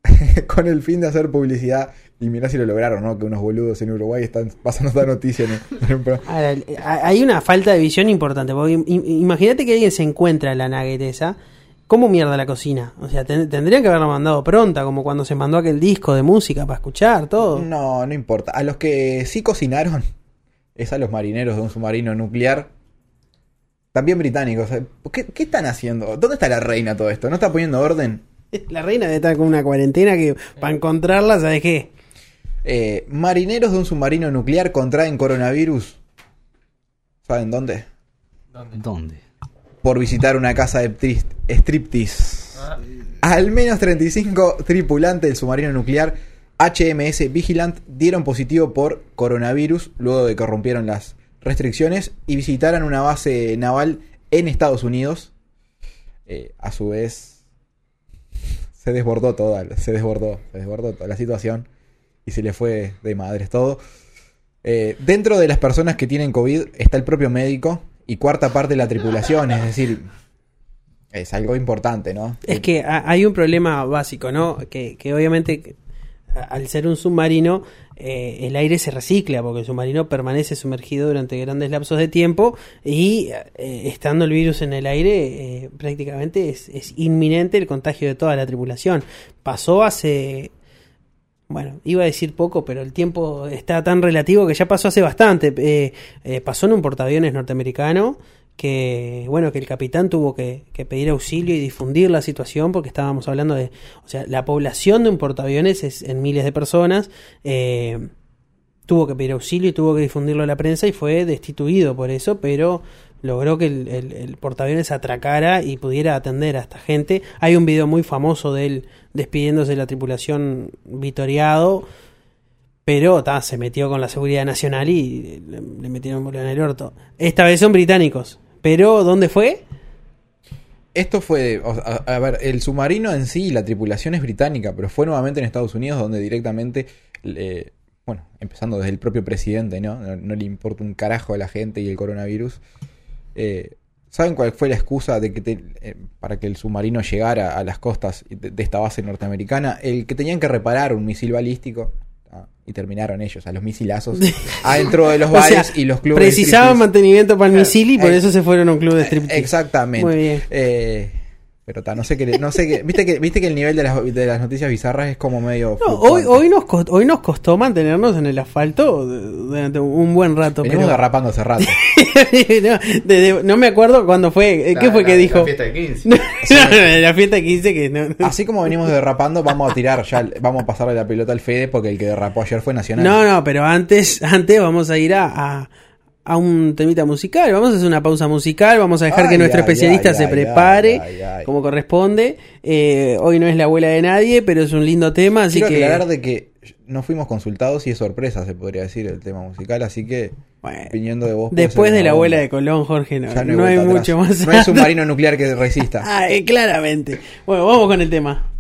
(laughs) con el fin de hacer publicidad. Y mirá si lo lograron, ¿no? Que unos boludos en Uruguay están pasando esta noticia en, en. Ahora, el- hay una falta de visión importante. Porque imagínate que alguien se encuentra la nugget esa. ¿Cómo mierda la cocina? O sea, ten- tendrían que haberlo mandado pronta, como cuando se mandó aquel disco de música para escuchar, todo. No, no importa. A los que sí cocinaron es a los marineros de un submarino nuclear. También británicos. ¿Qué, qué están haciendo? ¿Dónde está la reina todo esto? ¿No está poniendo orden? (laughs) La reina debe estar con una cuarentena que para encontrarla, ¿sabes qué? Eh, marineros de un submarino nuclear contraen coronavirus. ¿Saben dónde? ¿Dónde? ¿Dónde? Por visitar una casa de striptease. Ah, Al menos 35 tripulantes del submarino nuclear HMS Vigilant dieron positivo por coronavirus luego de que rompieron las restricciones y visitaran una base naval en Estados Unidos. Eh, a su vez, se desbordó toda, se desbordó, se desbordó toda la situación y se le fue de madres todo. Eh, dentro de las personas que tienen COVID está el propio médico y cuarta parte de la tripulación, es decir, es algo importante, ¿no? Es que ha- hay un problema básico, ¿no? Que, que obviamente al ser un submarino, eh, el aire se recicla porque el submarino permanece sumergido durante grandes lapsos de tiempo y eh, estando el virus en el aire, eh, prácticamente es, es inminente el contagio de toda la tripulación. Pasó hace bueno, iba a decir poco, pero el tiempo está tan relativo que ya pasó hace bastante. Eh, eh, pasó en un portaaviones norteamericano que, bueno, que el capitán tuvo que, pedir auxilio y difundir la situación porque estábamos hablando de, o sea, la población de un portaaviones es en miles de personas. eh, tuvo que pedir auxilio y tuvo que difundirlo a la prensa y fue destituido por eso, pero logró que el, el, portaaviones atracara y pudiera atender a esta gente. Hay un video muy famoso de él despidiéndose de la tripulación vitoriado, pero ta, se metió con la seguridad nacional y le, le metieron en el orto. Esta vez son británicos, pero ¿dónde fue? Esto fue, o a, ver, el submarino en sí, la tripulación es británica, pero fue nuevamente en Estados Unidos donde directamente, eh, bueno, empezando desde el propio presidente, ¿no? No, le importa un carajo a la gente y el coronavirus. Eh, ¿Saben cuál fue la excusa de que te- eh, para que el submarino llegara a las costas de esta base norteamericana? El que tenían que reparar un misil balístico. Ah, y terminaron ellos, a los misilazos, (laughs) adentro de los O bares sea, y los clubes. Precisaban mantenimiento para el misil y por eh, eso se fueron a un club de striptease. Exactamente. Muy bien. Eh, pero ta, no sé qué, no sé qué, viste que, viste que el nivel de las, de las noticias bizarras es como medio. No, hoy, hoy, nos costó, hoy nos costó mantenernos en el asfalto durante un buen rato. Venimos pero- derrapando hace rato. (laughs) no, me acuerdo cuándo fue. eh, ¿Qué La- fue la- que dijo? La fiesta de 15. (laughs) No, la fiesta de 15 que no. Así como venimos derrapando, vamos a tirar ya, vamos a pasarle la pelota al Fede porque el que derrapó ayer fue Nacional. No, no, pero antes, antes vamos a ir a, a, a un temita musical. Vamos a hacer una pausa musical. Vamos a dejar que nuestro ay, especialista ay, se prepare como corresponde. Eh, hoy no es la abuela de nadie, pero es un lindo tema, así Quiero que. aclarar de que no fuimos consultados y es sorpresa, se podría decir, el tema musical, así que Bueno, viniendo de vos. después de la abuela de Colón, Jorge, no, hay, mucho más. No hay submarino nuclear que resista. (laughs) Ah, eh, claramente. Bueno, vamos con el tema.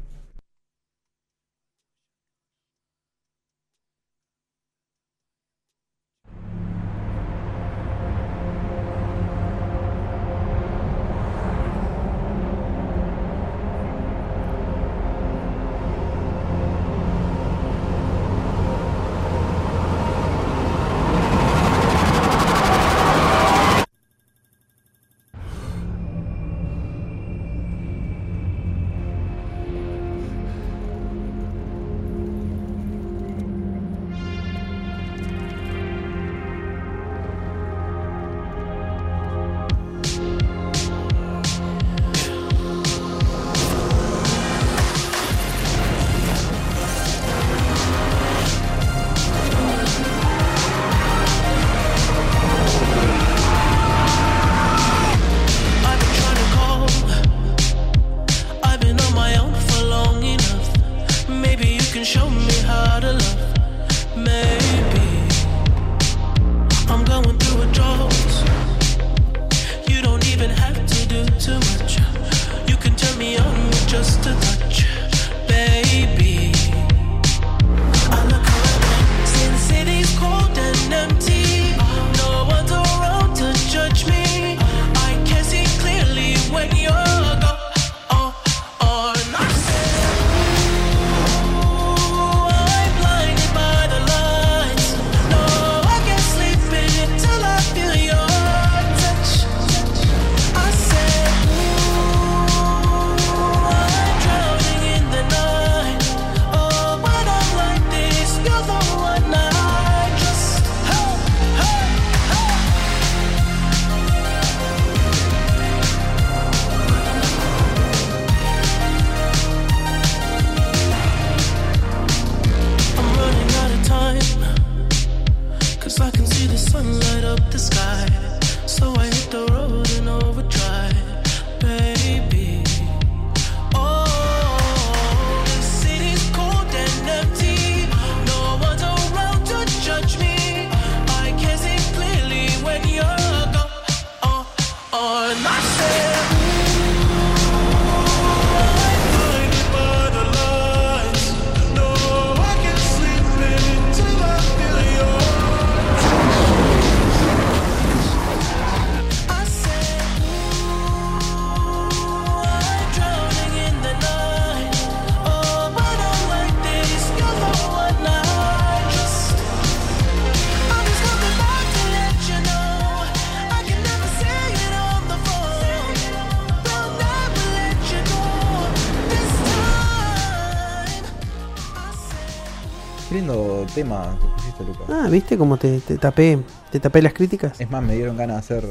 Tema que pusiste, Lucas. Ah, ¿viste cómo te, te tapé te tapé las críticas? Es más, me dieron ganas de hacer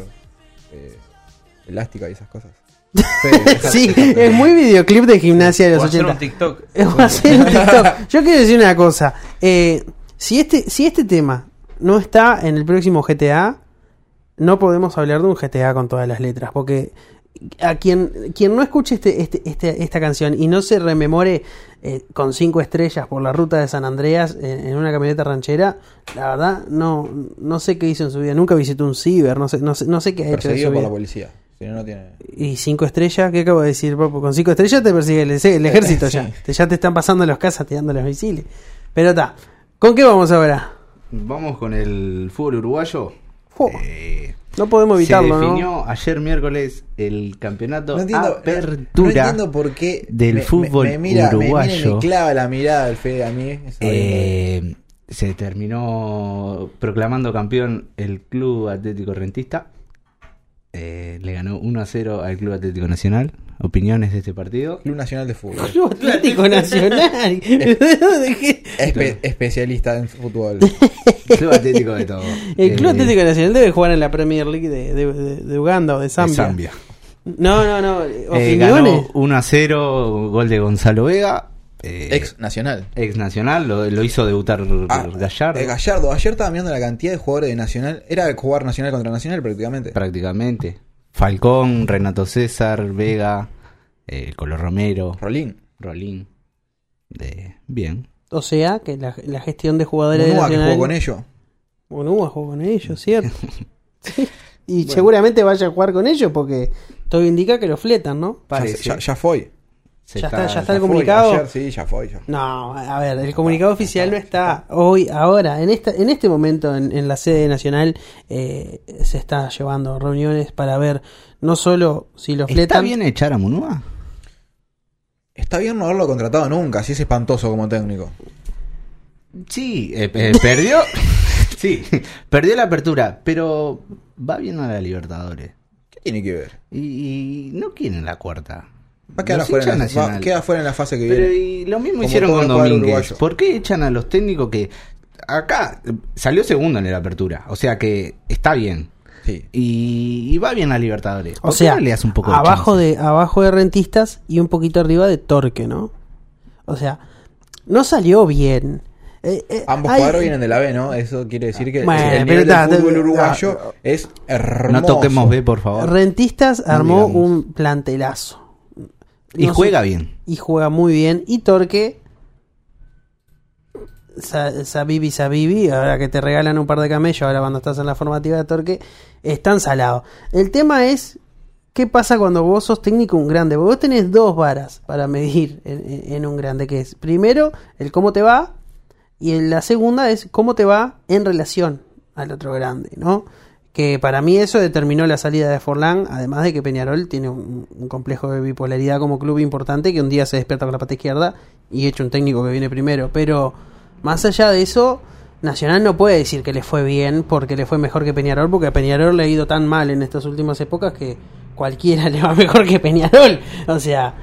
eh, elástica y esas cosas. (laughs) Sí, es muy videoclip de gimnasia de O los hacer 80. un TikTok. (laughs) Hacer un TikTok. Yo quiero decir una cosa. Eh, si, este, si este tema no está en el próximo GTA, no podemos hablar de un GTA con todas las letras. Porque a quien, quien no escuche este, este, este- esta canción y no se rememore eh, con cinco estrellas por la ruta de San Andreas en, en una camioneta ranchera, la verdad no, no sé qué hizo en su vida. Nunca visitó un ciber, no sé, no sé, no sé qué ha hecho Perseguido por vida. la policía. Si no, no tiene. Y cinco estrellas, ¿qué acabo de decir, Papo? Con cinco estrellas te persigue el, el ejército ya. Te- Ya te están pasando los casas tirando los misiles. Pero está. ¿Con qué vamos ahora? Vamos con el fútbol uruguayo. Eh, no podemos se evitarlo, definió ¿no? ayer miércoles el campeonato No entiendo, no apertura entiendo por qué del me- fútbol me, me mira uruguayo. Me, clava la mirada el Fede a mí. Eh, se terminó proclamando campeón el Club Atlético Rentista. Eh, le ganó 1 a 0 al Club Atlético Nacional. Opiniones de este partido. Club Nacional de Fútbol. Club Atlético Nacional. (laughs) Especialista en fútbol. Club Atlético de todo. El Club Eh, Atlético Nacional debe jugar en la Premier League de, de- de- de Uganda o de de Zambia. No, no, no. Eh, Opiniones. ganó 1 a 0, gol de Gonzalo Vega. Eh, Ex Nacional. ex nacional, lo, lo hizo debutar Ah, Gallardo. eh, Gallardo. Ayer estaba mirando la cantidad de jugadores de Nacional. Era jugar Nacional contra Nacional prácticamente. prácticamente. Falcón, Renato César, Vega, eh, Colo Romero, Rolín. Rolín. De, bien. O sea, que la, la gestión de jugadores de Munúa que Nacional. jugó con ellos. Bonúa jugó con ellos, ¿cierto? (laughs) Sí. Y seguramente vaya a jugar con ellos porque todo indica que lo fletan, ¿no? Ya, ya fue. Se ya está, ya está el Ya fue. comunicado. Ayer sí, ya fue. ya. No, a ver, el comunicado oficial no está hoy, ahora, en esta, en este momento en, en la sede nacional eh, se está llevando reuniones para ver no solo si lo ¿Está fletan, bien echar a Munúa? Está bien no haberlo contratado nunca, si es espantoso como técnico. Sí, eh, eh, perdió. (laughs) sí, perdió la apertura, pero va bien a la Libertadores. ¿Qué tiene que ver? Y, y no quieren la cuarta. Va a quedar afuera, en la, va- queda afuera en la fase que Pero viene. y lo mismo Como hicieron con Domínguez. uruguayo. ¿Por qué echan a los técnicos que acá salió segundo en la apertura? O sea que está bien. Sí. Y, y va bien a Libertadores. o ¿Por qué sea, no le das un poco abajo de, de abajo de rentistas y un poquito arriba de Torque, ¿no? O sea, no salió bien. Eh, eh, Ambos hay- cuadros vienen de la B, ¿no? Eso quiere decir que Bueno, el nivel ta, del fútbol uruguayo es hermoso. No toquemos B, por favor. Rentistas armó digamos. un plantelazo. Y No sé- juega bien. y juega muy bien. Y Torque, Sa- Sabibi, Sabibi, ahora que te regalan un par de camellos, ahora cuando estás en la formativa de Torque, están salados. El tema es, ¿qué pasa cuando vos sos técnico un grande? Porque vos tenés dos varas para medir en, en- en un grande, que es, primero, el cómo te va, y en la segunda es cómo te va en relación al otro grande, ¿no? Que para mí eso determinó la salida de Forlán, además de que Peñarol tiene un, un complejo de bipolaridad como club importante que un día se despierta con la pata izquierda y echa un técnico que viene primero. Pero más allá de eso, Nacional no puede decir que le fue bien porque le fue mejor que Peñarol, porque a Peñarol le ha ido tan mal en estas últimas épocas que cualquiera (laughs) le va mejor que Peñarol. O sea,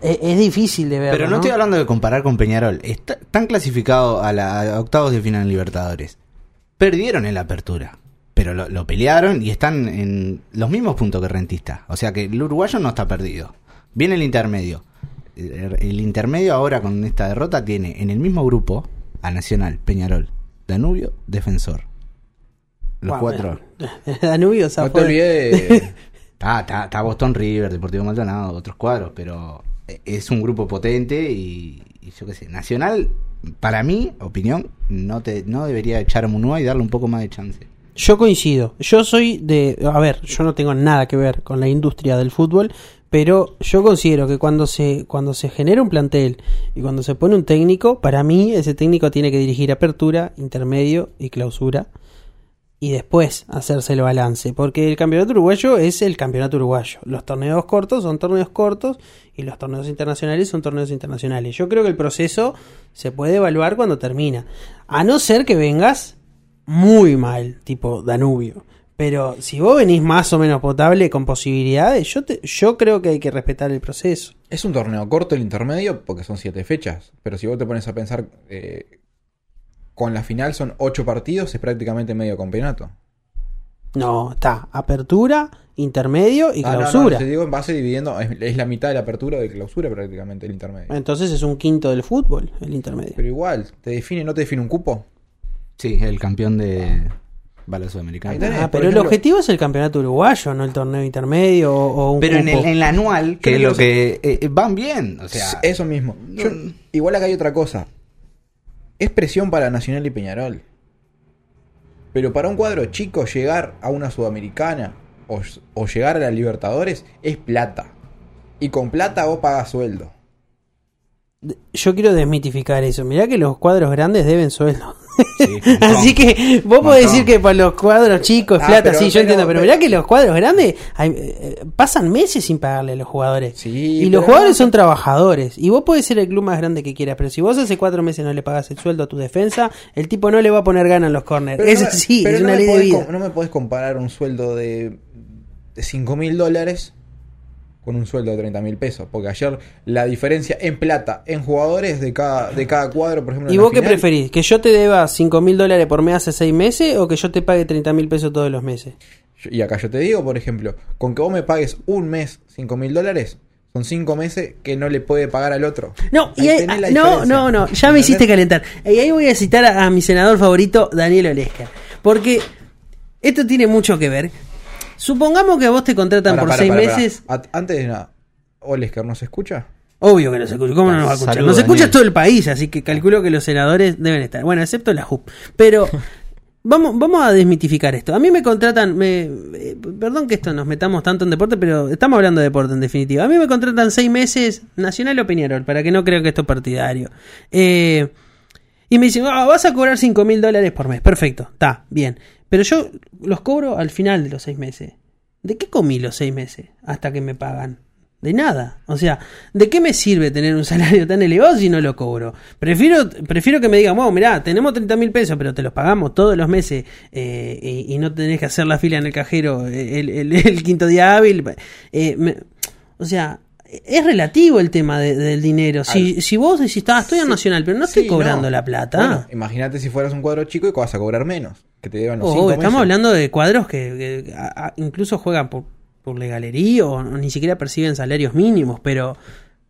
e- es, difícil de ver. Pero no, estoy hablando de comparar con Peñarol. Está- están clasificados a, la, a octavos de final en Libertadores. Perdieron en la apertura. Pero lo, lo pelearon y están en los mismos puntos que Rentista. O sea que el uruguayo no está perdido. Viene el intermedio. El, el intermedio ahora con esta derrota tiene en el mismo grupo a Nacional, Peñarol, Danubio, Defensor. Los cuatro. (laughs) Danubio, o sea, No te olvides (laughs) de... Está, está, Boston River, Deportivo Maldonado, otros cuadros, pero es un grupo potente y, y yo qué sé, Nacional, para mi opinión, no te no debería echar a Munúa y darle un poco más de chance. Yo coincido. Yo soy de. A ver, yo no tengo nada que ver con la industria del fútbol, pero yo considero que cuando se, cuando se genera un plantel y cuando se pone un técnico, para mí ese técnico tiene que dirigir apertura, intermedio y clausura. Y después hacerse el balance. Porque el campeonato uruguayo es el campeonato uruguayo. Los torneos cortos son torneos cortos y los torneos internacionales son torneos internacionales. Yo creo que el proceso se puede evaluar cuando termina. A no ser que vengas muy mal, tipo Danubio. Pero si vos venís más o menos potable con posibilidades, yo, te- yo creo que hay que respetar el proceso. Es un torneo corto el intermedio porque son siete fechas. Pero si vos te pones a pensar eh, con la final son ocho partidos, es prácticamente medio campeonato. No, está apertura, intermedio y Ah, no, no, clausura. digo en base dividiendo, es, es la mitad de la apertura de clausura prácticamente el intermedio. Entonces es un quinto del fútbol, el intermedio. Pero igual, ¿te define, no te define un cupo? Sí, el campeón de bala sudamericana. Tenés. Ah, pero el objetivo es el campeonato uruguayo, no el torneo intermedio o, o un Pero en el, cupo. en el anual, que es que lo los- que eh, eh, van bien, o sea, Eso mismo. Yo- igual acá hay otra cosa. Es presión para Nacional y Peñarol. Pero para un cuadro chico llegar a una Sudamericana o, o llegar a la Libertadores es plata. Y con plata vos pagas sueldo. Yo quiero desmitificar eso. Mirá que los cuadros grandes deben sueldo. Sí, (laughs) Así que vos podés decir que para los cuadros chicos Ah, plata, pero- sí, yo pero- entiendo, pero pero- mirá que los cuadros grandes hay- eh, pasan meses sin pagarle a los jugadores. Sí, y los jugadores son trabajadores. Y vos podés ser el club más grande que quieras, pero si vos hace cuatro meses no le pagas el sueldo a tu defensa, el tipo no le va a poner gana en los corners. Eso no sí, es no una ley de vida. no me podés comparar un sueldo de, de 5 mil dólares con un sueldo de 30 mil pesos. Porque ayer la diferencia en plata, en jugadores de cada, de cada cuadro, por ejemplo. ¿Y en la vos qué final, preferís? ¿Que yo te deba 5 mil dólares por mes hace seis meses o que yo te pague 30 mil pesos todos los meses? Y acá yo te digo, por ejemplo, con que vos me pagues un mes 5 mil dólares, son 5 meses que no le puede pagar al otro. No, y Ahí no, diferencia. no, no, ya me hiciste calentar. Y ahí voy a citar a, a mi senador favorito, Daniel Olesca. Porque esto tiene mucho que ver. Supongamos que a vos te contratan por seis meses. Antes de nada, Olesker, ¿no se escucha? Obvio que no se escucha. ¿Cómo no nos va a escuchar? Saludos, Nos escucha Daniel. todo el país, así que calculo que los senadores deben estar. Bueno, excepto la JUP. Pero (laughs) vamos, vamos a desmitificar esto. A mí me contratan. Me, eh, perdón que esto nos metamos tanto en deporte, pero estamos hablando de deporte en definitiva. A mí me contratan seis meses Nacional o Peñarol, para que no crean que esto es partidario. Eh, y me dicen, "Ah, vas a cobrar 5 mil dólares por mes. Perfecto, está, bien. Pero yo los cobro al final de los seis meses. ¿De qué comí los seis meses hasta que me pagan? De nada. O sea, ¿de qué me sirve tener un (laughs) salario tan elevado si no lo cobro? Prefiero, prefiero que me digan, wow, mirá, tenemos 30 mil pesos, pero te los pagamos todos los meses eh, y, y no tenés que hacer la fila en el cajero el, el- quinto día hábil. Eh, me- o sea, es relativo el tema de- del dinero. Si, si vos decís, "Ah, estoy en Nacional, pero no estoy Sí, cobrando no. la plata. Bueno, imagínate si fueras un cuadro chico y vas a cobrar menos. Que te deban los Oh, cinco estamos meses. hablando de cuadros que, que a- a- incluso juegan por, por legalería o, o ni siquiera perciben salarios mínimos, pero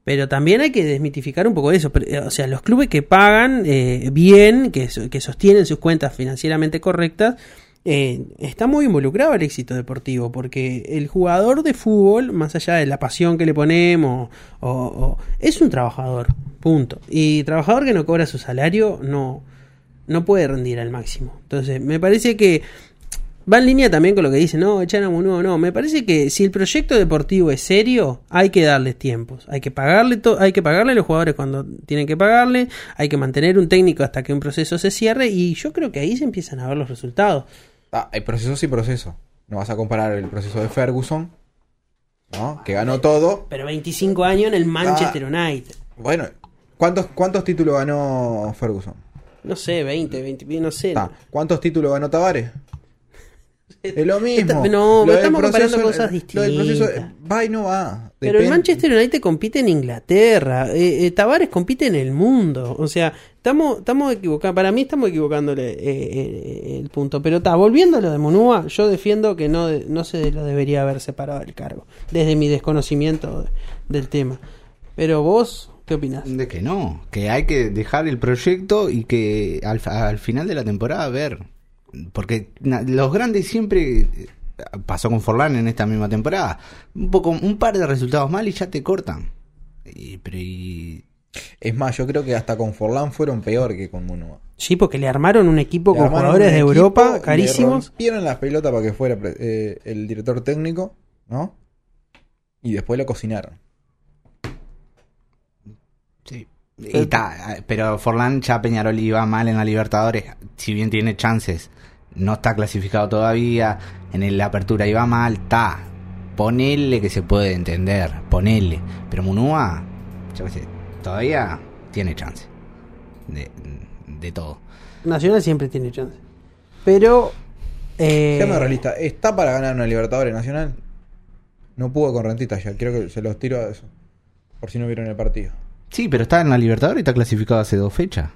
pero también hay que desmitificar un poco eso. Pero, eh, O sea, los clubes que pagan eh, bien, que, que sostienen sus cuentas financieramente correctas, eh, está muy involucrado el éxito deportivo, porque el jugador de fútbol, más allá de la pasión que le ponemos, o- o- es un trabajador, punto. Y trabajador que no cobra su salario no, no puede rendir al máximo. Entonces, me parece que va en línea también con lo que dice, no, echar a Munúa, no. Me parece que si el proyecto deportivo es serio, hay que darles tiempos. Hay que pagarle, hay que pagarle a los jugadores cuando tienen que pagarle, hay que mantener un técnico hasta que un proceso se cierre y yo creo que ahí se empiezan a ver los resultados. Ah, hay procesos y procesos. No vas a comparar el proceso de Ferguson, ¿no? Que ganó todo. Pero 25 años en el Manchester United. Bueno, ¿cuántos, cuántos títulos ganó Ferguson? No sé, 20, 20, no sé. Ah, ¿Cuántos títulos ganó Tavares? (laughs) Es lo mismo. No, Lo estamos comparando cosas Lo del proceso distintas. va y no va. Pero el Manchester United compite en Inglaterra, eh, eh, Tavares compite en el mundo, o sea, estamos estamos equivocados, para mí estamos equivocándole eh, eh, el punto, pero está, volviendo a lo de Monúa, yo defiendo que no, de- no se lo debería haber separado del cargo, desde mi desconocimiento de- del tema. Pero vos, ¿qué opinás? De que no, que hay que dejar el proyecto y que al, al final de la temporada ver. Porque na- los grandes siempre eh, pasó con Forlán en esta misma temporada. Un poco, un par de resultados mal y ya te cortan. Y, pero y- Es más, yo creo que hasta con Forlán fueron peor que con Munua. Sí, porque le armaron un equipo Le con jugadores de Europa le carísimos. rompieron las pelotas para que fuera eh, el director técnico, ¿no? Y después lo cocinaron. sí. Y ta, pero Forlán ya Peñarol iba mal en la Libertadores, si bien tiene chances, no está clasificado todavía, en el- la apertura iba mal, está. Ponele que se puede entender, ponele. Pero Munúa, yo qué sé, todavía tiene chance de, de todo. Nacional siempre tiene chance. Pero... Eh, Seamos realistas, ¿está para ganar una Libertadores Nacional? No pudo con Rentita ya, creo que se los tiro a eso. Por si no vieron el partido. Sí, pero está en la Libertadores y está clasificado hace dos fechas.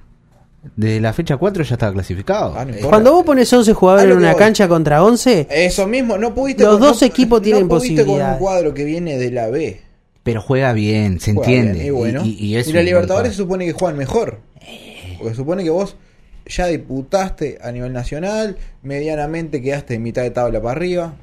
De la fecha 4 ya estaba clasificado. Ah, no. Cuando vos pones 11 jugadores A lo en una voy. cancha contra 11, Eso mismo, no pudiste Los con- dos no- equipos tienen no pudiste con un cuadro que viene de la B. Pero juega bien, se Juega entiende. bien, Y, bueno. Y, y- y es Y un la Libertadores se supone que juegan mejor. Porque se supone que vos ya diputaste a nivel nacional, medianamente quedaste en mitad de tabla para arriba.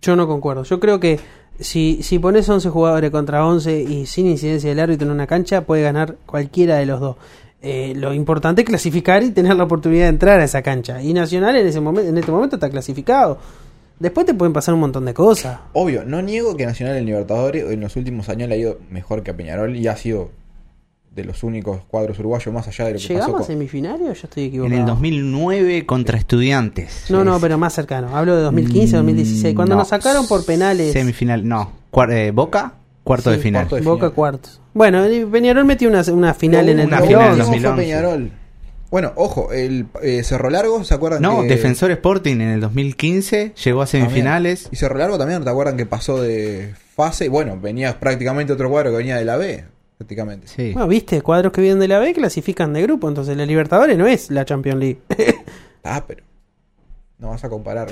yo no concuerdo. Yo creo que si, si pones 11 jugadores contra 11 y sin incidencia del árbitro en una cancha, puede ganar cualquiera de los dos. Eh, lo importante es clasificar y tener la oportunidad de entrar a esa cancha. Y Nacional en, ese momento, en este momento está clasificado. Después te pueden pasar un montón de cosas. Obvio, no niego que Nacional en Libertadores en los últimos años le ha ido mejor que a Peñarol y ha sido de los únicos cuadros uruguayos más allá de lo que pasó ¿Llegamos a con... semifinales o yo estoy En equivocado? el 2009 contra Estudiantes. No, no, pero más cercano. Hablo de 2015, 2016. Cuando No. nos sacaron por penales. Semifinal, no. Cuar- eh, Boca, cuarto Sí, de final. cuarto de Boca final. cuartos. Bueno, y Peñarol metió una, una final en el Una final en 2011. último fue 2011. Peñarol. Bueno, ojo, el eh, Cerro Largo, ¿se acuerdan? No, que... Defensor Sporting en el 2015 llegó a semifinales. Y Cerro Largo también, ¿te acuerdan que pasó de fase? Bueno, venía prácticamente otro cuadro que venía de la B, prácticamente. Sí. Bueno, viste, cuadros que vienen de la B clasifican de grupo, entonces la Libertadores no es la Champions League. (laughs) Ah, pero no vas a comparar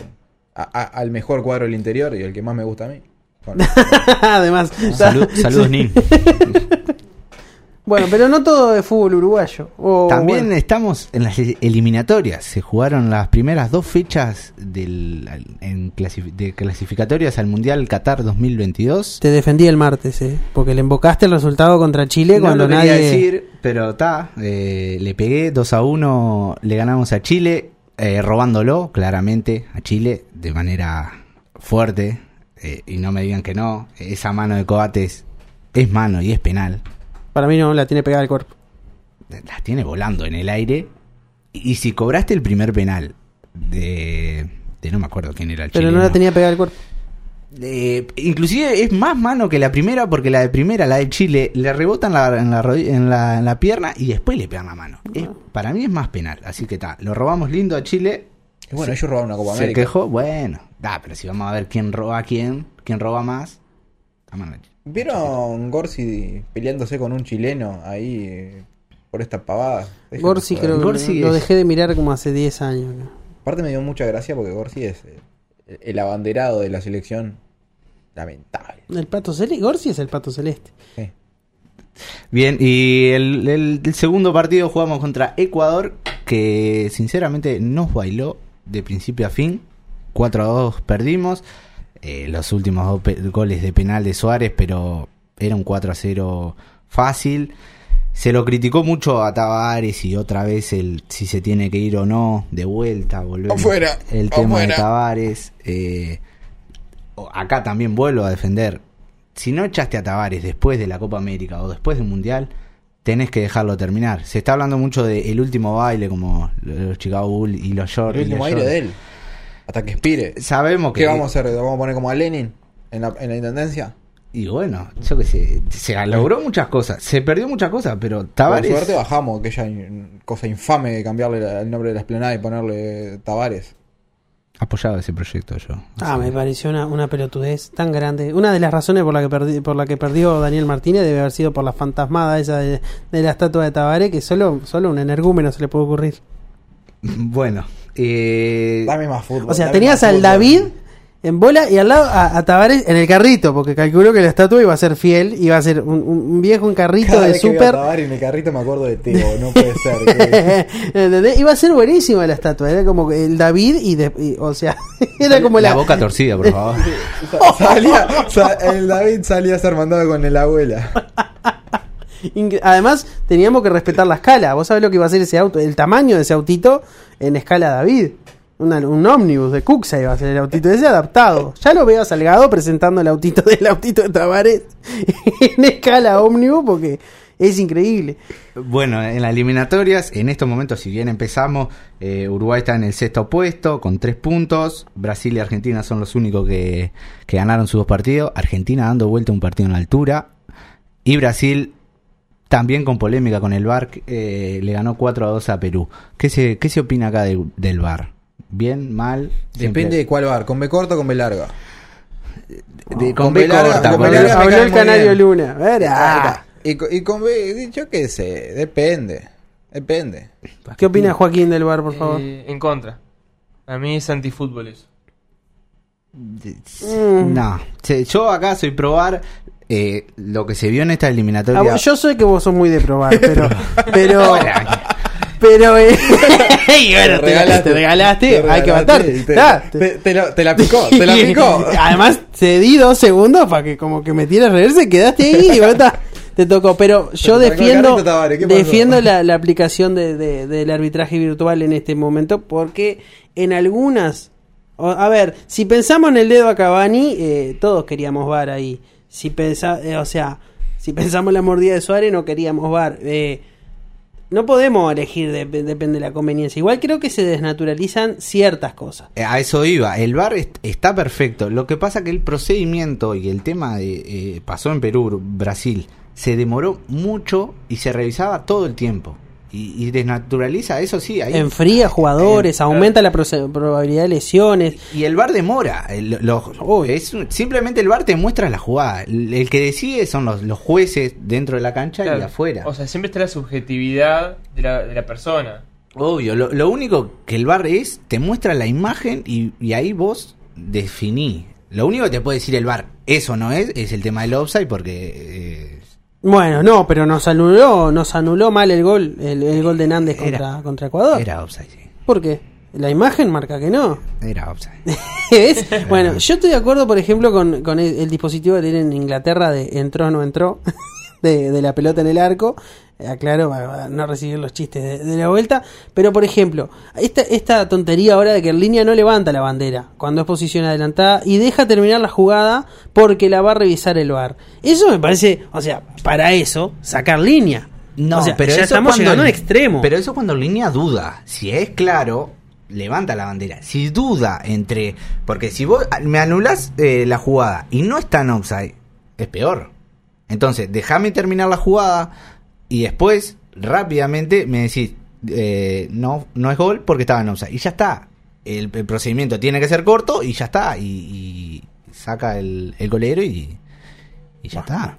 a- a- al mejor cuadro del interior y el que más me gusta a mí. Con- (laughs) Además, Salud- saludos, Nin. (laughs) bueno, pero no todo de fútbol uruguayo. También bueno, estamos en las eliminatorias. Se jugaron las primeras dos fechas del, en de clasificatorias al Mundial Qatar 2022. te defendí el martes, eh, porque le invocaste el resultado contra Chile No cuando lo nadie. decir, pero está. le pegué 2 a 1, le ganamos a Chile, eh, robándolo claramente a Chile de manera fuerte. eh, y no me digan que no. Esa mano de Coates es mano y es penal. Para mí no la tiene pegada al cuerpo. las tiene volando en el aire. Y, si cobraste el primer penal de, de no me acuerdo quién era el Pero no la tenía pegada al cuerpo. eh, inclusive es más mano que la primera porque la de primera, la de Chile, le rebotan la, en, la, en, la, en la pierna y después le pegan la mano. Es- para mí es más penal. Así que está, lo robamos lindo a Chile. Y bueno, ellos robaron una Copa Se América. quejó, bueno. Da, pero si vamos a ver quién roba a quién, quién roba más. la mano de Chile. ¿Vieron Gorsi peleándose con un chileno ahí eh, por esta pavada? Déjenme Gorsi joder. creo que Gorsi lo es- dejé de mirar como hace 10 años. ¿no? Aparte me dio mucha gracia porque Gorsi es eh, el abanderado de la selección. Lamentable. El pato celeste. Gorsi es el pato celeste. Sí. Bien, y el, el- el segundo partido jugamos contra Ecuador, que sinceramente nos bailó de principio a fin. 4 a 2 perdimos. Eh, los últimos dos goles de penal de Suárez, pero era un 4 a 0 fácil. Se lo criticó mucho a Tavares y otra vez el si se tiene que ir o no, de vuelta, volver. Afuera, El tema afuera. de Tavares. eh, acá también vuelvo a defender. Si no echaste a Tavares después de la Copa América o después del Mundial, tenés que dejarlo terminar. Se está hablando mucho del último baile, como los Chicago Bulls y los Jordan. El último aire de él. Hasta que expire. Sabemos que. ¿Qué vamos a hacer? ¿Vamos a poner como a Lenin en la, en la intendencia? Y bueno, yo qué sé. Se logró muchas cosas. Se perdió muchas cosas, pero Por Tavares. suerte bajamos aquella in- cosa infame de cambiarle la- el nombre de la esplanada y ponerle Tavares. Apoyaba ese proyecto yo. Ah, me pareció una, una pelotudez tan grande. Una de las razones por la que perdi- por la que perdió Daniel Martínez debe haber sido por la fantasmada esa de, de la estatua de Tabaré, que solo, solo un energúmeno se le puede ocurrir. Bueno, eh, Dame más fútbol. O sea, tenías al fútbol. David en bola y al lado a, a Tabaré en el carrito, porque calculó que la estatua iba a ser fiel, iba a ser un, un- un viejo en carrito Cada de vez que veo a súper. Tavares en el carrito me acuerdo de Teo, no puede ser. (laughs) Iba a ser buenísima la estatua, era como que el David y, de- y- o sea, (laughs) era como la la, boca torcida, por favor. (laughs) salía, el David salía a ser mandado con el abuela. Además, teníamos que respetar la escala. Vos sabés lo que iba a ser ese auto, el tamaño de ese autito en escala David. Un ómnibus de Cuxa iba a ser el autito ese adaptado. Ya lo veo a Salgado presentando el autito del autito de Tavares (laughs) en escala ómnibus porque es increíble. Bueno, en las eliminatorias, en estos momentos, si bien empezamos, eh, Uruguay está en el sexto puesto con tres puntos. Brasil y Argentina son los únicos que, que ganaron sus dos partidos. Argentina dando vuelta un partido en altura. Y Brasil, también con polémica con el VAR, eh, le ganó 4 a 2 a Perú. ¿Qué se, qué se opina acá de- del VAR? ¿Bien? ¿Mal? Siempre- Depende de cuál bar, con B corta o con B larga. de- con con B B larga, corta, con B larga. me Habló el Canario bien. Luna. Verá. Y, co- y con B, yo qué sé, depende. Depende. ¿Qué opina Joaquín del bar, por favor? Eh, en contra. A mí es antifútbol eso. No, yo acá soy probar eh, lo que se vio en esta Ah, eliminatoria. vos- yo sé que vos sos muy de probar, (laughs) pero. pero. pero. (laughs) eh, (laughs) y bueno, te, te regalaste, hay que matarte. Te, Ta, te- te lo- te la picó, te la picó. Además, te di dos segundos para que como que metieras reversa y quedaste ahí y bueno, te tocó. Pero yo defiendo defiendo la, la aplicación de, de- del arbitraje virtual en este momento porque en algunas... a ver, si pensamos en el dedo a Cavani, eh, todos queríamos VAR ahí. Si pensa, eh, o sea, si pensamos en la mordida de Suárez, no queríamos VAR. Eh, no podemos elegir, de- depende de la conveniencia. Igual creo que se desnaturalizan ciertas cosas. Eh, A eso iba, el VAR est- está perfecto. Lo que pasa que el procedimiento y el tema de eh, pasó en Perú, Brasil, se demoró mucho y se revisaba todo el tiempo. Y, y desnaturaliza, eso sí, ahí. Enfría jugadores, (laughs) Eh, aumenta la probabilidad de lesiones. Y el VAR demora. el- lo- es un- simplemente el VAR te muestra la jugada. El, el que decide son los, los jueces dentro de la cancha y afuera. O sea, siempre está la subjetividad de la, de la persona. Obvio, lo, lo único que el VAR es, te muestra la imagen y, y ahí vos definí. Lo único que te puede decir el VAR, eso no es, es el tema del offside porque... eh, Bueno, no, pero nos anuló, nos anuló mal el gol, el, el gol de Nández Era- contra, Ecuador. era offside, sí. ¿Por qué? La imagen marca que no. Era offside. (laughs) Bueno, yo estoy de acuerdo, por ejemplo, con, con el, el dispositivo que tienen en Inglaterra de entró o no entró, de, de la pelota en el arco. Eh, Aclaro, para, no recibir los chistes de, de la vuelta. Pero, por ejemplo, esta, esta tontería ahora de que en línea no levanta la bandera cuando es posición adelantada y deja terminar la jugada porque la va a revisar el VAR. Eso me parece, o sea, para eso, sacar línea. No, O sea, pero ya eso estamos cuando llegando a un el- extremo. Pero eso cuando línea duda. Si es claro, levanta la bandera. Si duda entre. Porque si vos me anulás eh, la jugada y no está en offside, es peor. Entonces, déjame terminar la jugada y después, rápidamente, me decís, eh, no, no es gol porque estaba en offside. Y ya está. El, el procedimiento tiene que ser corto y ya está. Y, y saca el, el golero y, y ya está.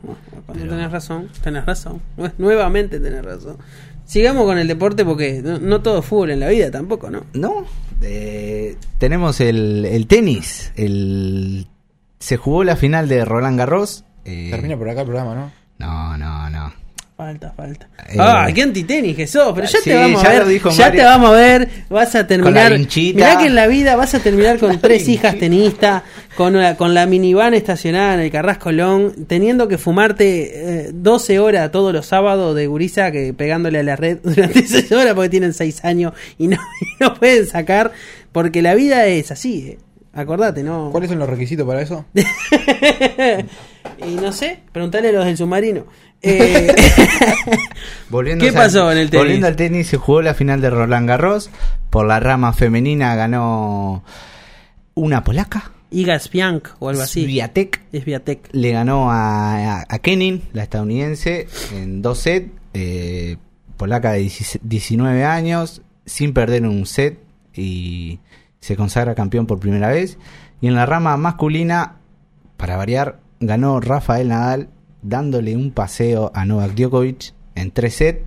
Pero- tenés razón, tenés razón. Nue- Nuevamente tenés razón. Sigamos con el deporte porque no, no todo es fútbol en la vida tampoco, ¿no? No, eh, tenemos el, el tenis. El, se jugó la final de Roland Garros. Eh, Termina por acá el programa, ¿no? No, no, no. Falta, falta. Eh, ah, qué antitenis que sos, pero ya sí, te vamos ya a ver. dijo ya Mario. te vamos a ver, vas a terminar. vinchita. Mirá que en la vida vas a terminar con tres hijas tenistas, con, una- con la minivan estacionada en el Carrasco Long, teniendo que fumarte eh, 12 horas todos los sábados de gurisa que pegándole a la red (laughs) durante 6 horas porque tienen 6 años y no, (laughs) y no pueden sacar, porque la vida es así, eh. acordate, ¿no? ¿Cuáles son los requisitos para eso? (laughs) y no sé, preguntale a los del submarino. Eh, (laughs) ¿Qué al- pasó en el tenis? Volviendo al tenis, se jugó la final de Roland Garros. Por la rama femenina ganó una polaca. Iga Swiatek o algo así. Swiatek. Es Viatek. Le ganó a, a, a Kenin, la estadounidense, en dos sets. eh, polaca de 16 19 años, sin perder un set. Y se consagra campeón por primera vez. Y en la rama masculina, para variar, ganó Rafael Nadal dándole un paseo a Novak Djokovic en tres sets.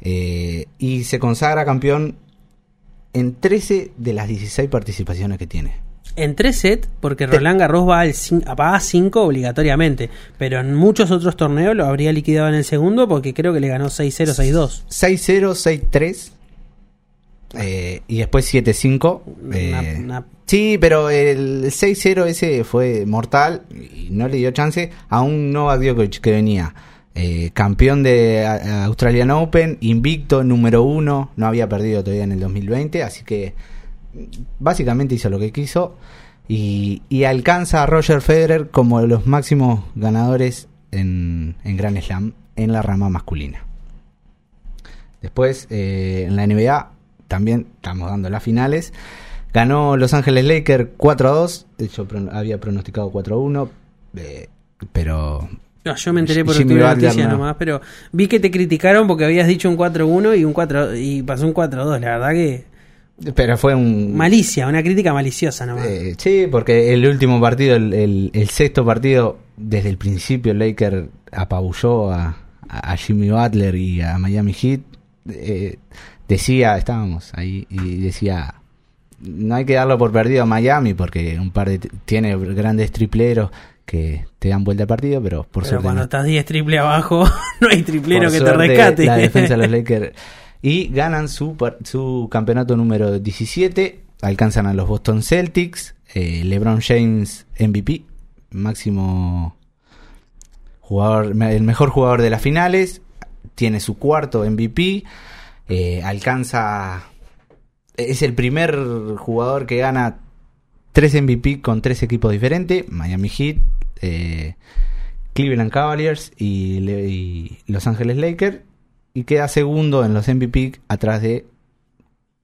eh, y se consagra campeón en 13 de las 16 participaciones que tiene. En tres sets, porque Roland Garros va, al va a 5 obligatoriamente. Pero en muchos otros torneos lo habría liquidado en el segundo porque creo que le ganó 6-0, 6-2. 6-0, 6-3. Eh, y después 7-5. Una- eh, una- Sí, pero el 6-0 ese fue mortal y no le dio chance a un Novak Djokovic que venía eh, campeón de Australian Open, invicto, número uno, no había perdido todavía en el 2020, así que básicamente hizo lo que quiso y, y alcanza a Roger Federer como de los máximos ganadores en, en Grand Slam en la rama masculina. Después, en la NBA, también estamos dando las finales. Ganó Los Ángeles Lakers 4 a 2. Yo pron- había pronosticado 4 a 1. eh, pero. No, yo me enteré por Jimmy noticia no. nomás, pero vi que te criticaron porque habías dicho un 4-1 y un 4 y pasó un 4-2, la verdad que Pero fue un. malicia, una crítica maliciosa nomás. Eh, sí, porque el último partido, el, el- el sexto partido, desde el principio, Laker apabulló a, a Jimmy Butler y a Miami Heat. eh, decía, estábamos ahí y decía, no hay que darlo por perdido a Miami porque un par de tiene grandes tripleros que te dan vuelta al partido, pero por Pero suerte cuando no. estás 10 triple abajo, (laughs) no hay triplero Por que te rescate. La defensa de los (laughs) Lakers. Y ganan su, su campeonato número 17. Alcanzan a los Boston Celtics. eh, LeBron James MVP. Máximo jugador, el mejor jugador de las finales. Tiene su cuarto MVP. Eh, alcanza. Es el primer jugador que gana tres MVP con tres equipos diferentes. Miami Heat. eh, Cleveland Cavaliers y, Los Ángeles Lakers y queda segundo en los MVP atrás de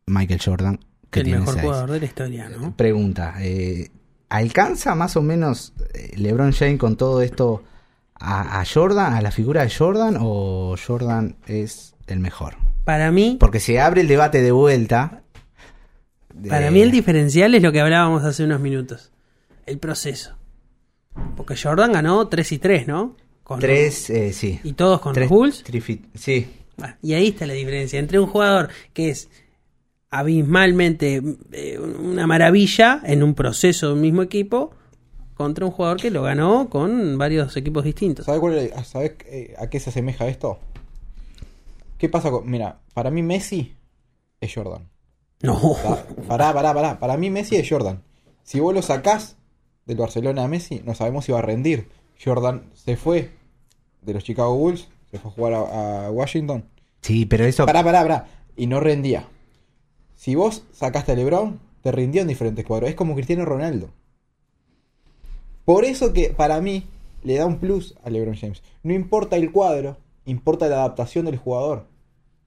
Michael Jordan que el tiene mejor seis. jugador de la historia, ¿no? Pregunta, eh, ¿alcanza más o menos eh, LeBron James con todo esto a, a Jordan, a la figura de Jordan o Jordan es el mejor? Para mí, Porque se abre el debate de vuelta. de- para mí el diferencial es lo que hablábamos hace unos minutos. El proceso. Porque Jordan ganó 3 y 3, ¿no? Con Tres, eh, sí. Y todos con Tres los Bulls. sí, y ahí está la diferencia entre un jugador que es abismalmente eh, una maravilla en un proceso de un mismo equipo contra un jugador que lo ganó con varios equipos distintos. ¿Sabes, cuál es- sabes, eh, a qué se asemeja esto? ¿Qué pasa con.? Mira, para mí Messi es Jordan. No, Pa- Pará, pará, pará. Para mí Messi es Jordan. Si vos lo sacás del Barcelona a Messi, no sabemos si va a rendir. Jordan se fue de los Chicago Bulls, se fue a jugar a, a Washington. sí, pero eso... Pará, pará, pará. Y no rendía. Si vos sacaste a LeBron, te rindió en diferentes cuadros. Es como Cristiano Ronaldo. Por eso que para mí le da un plus a LeBron James. No importa el cuadro, importa la adaptación del jugador.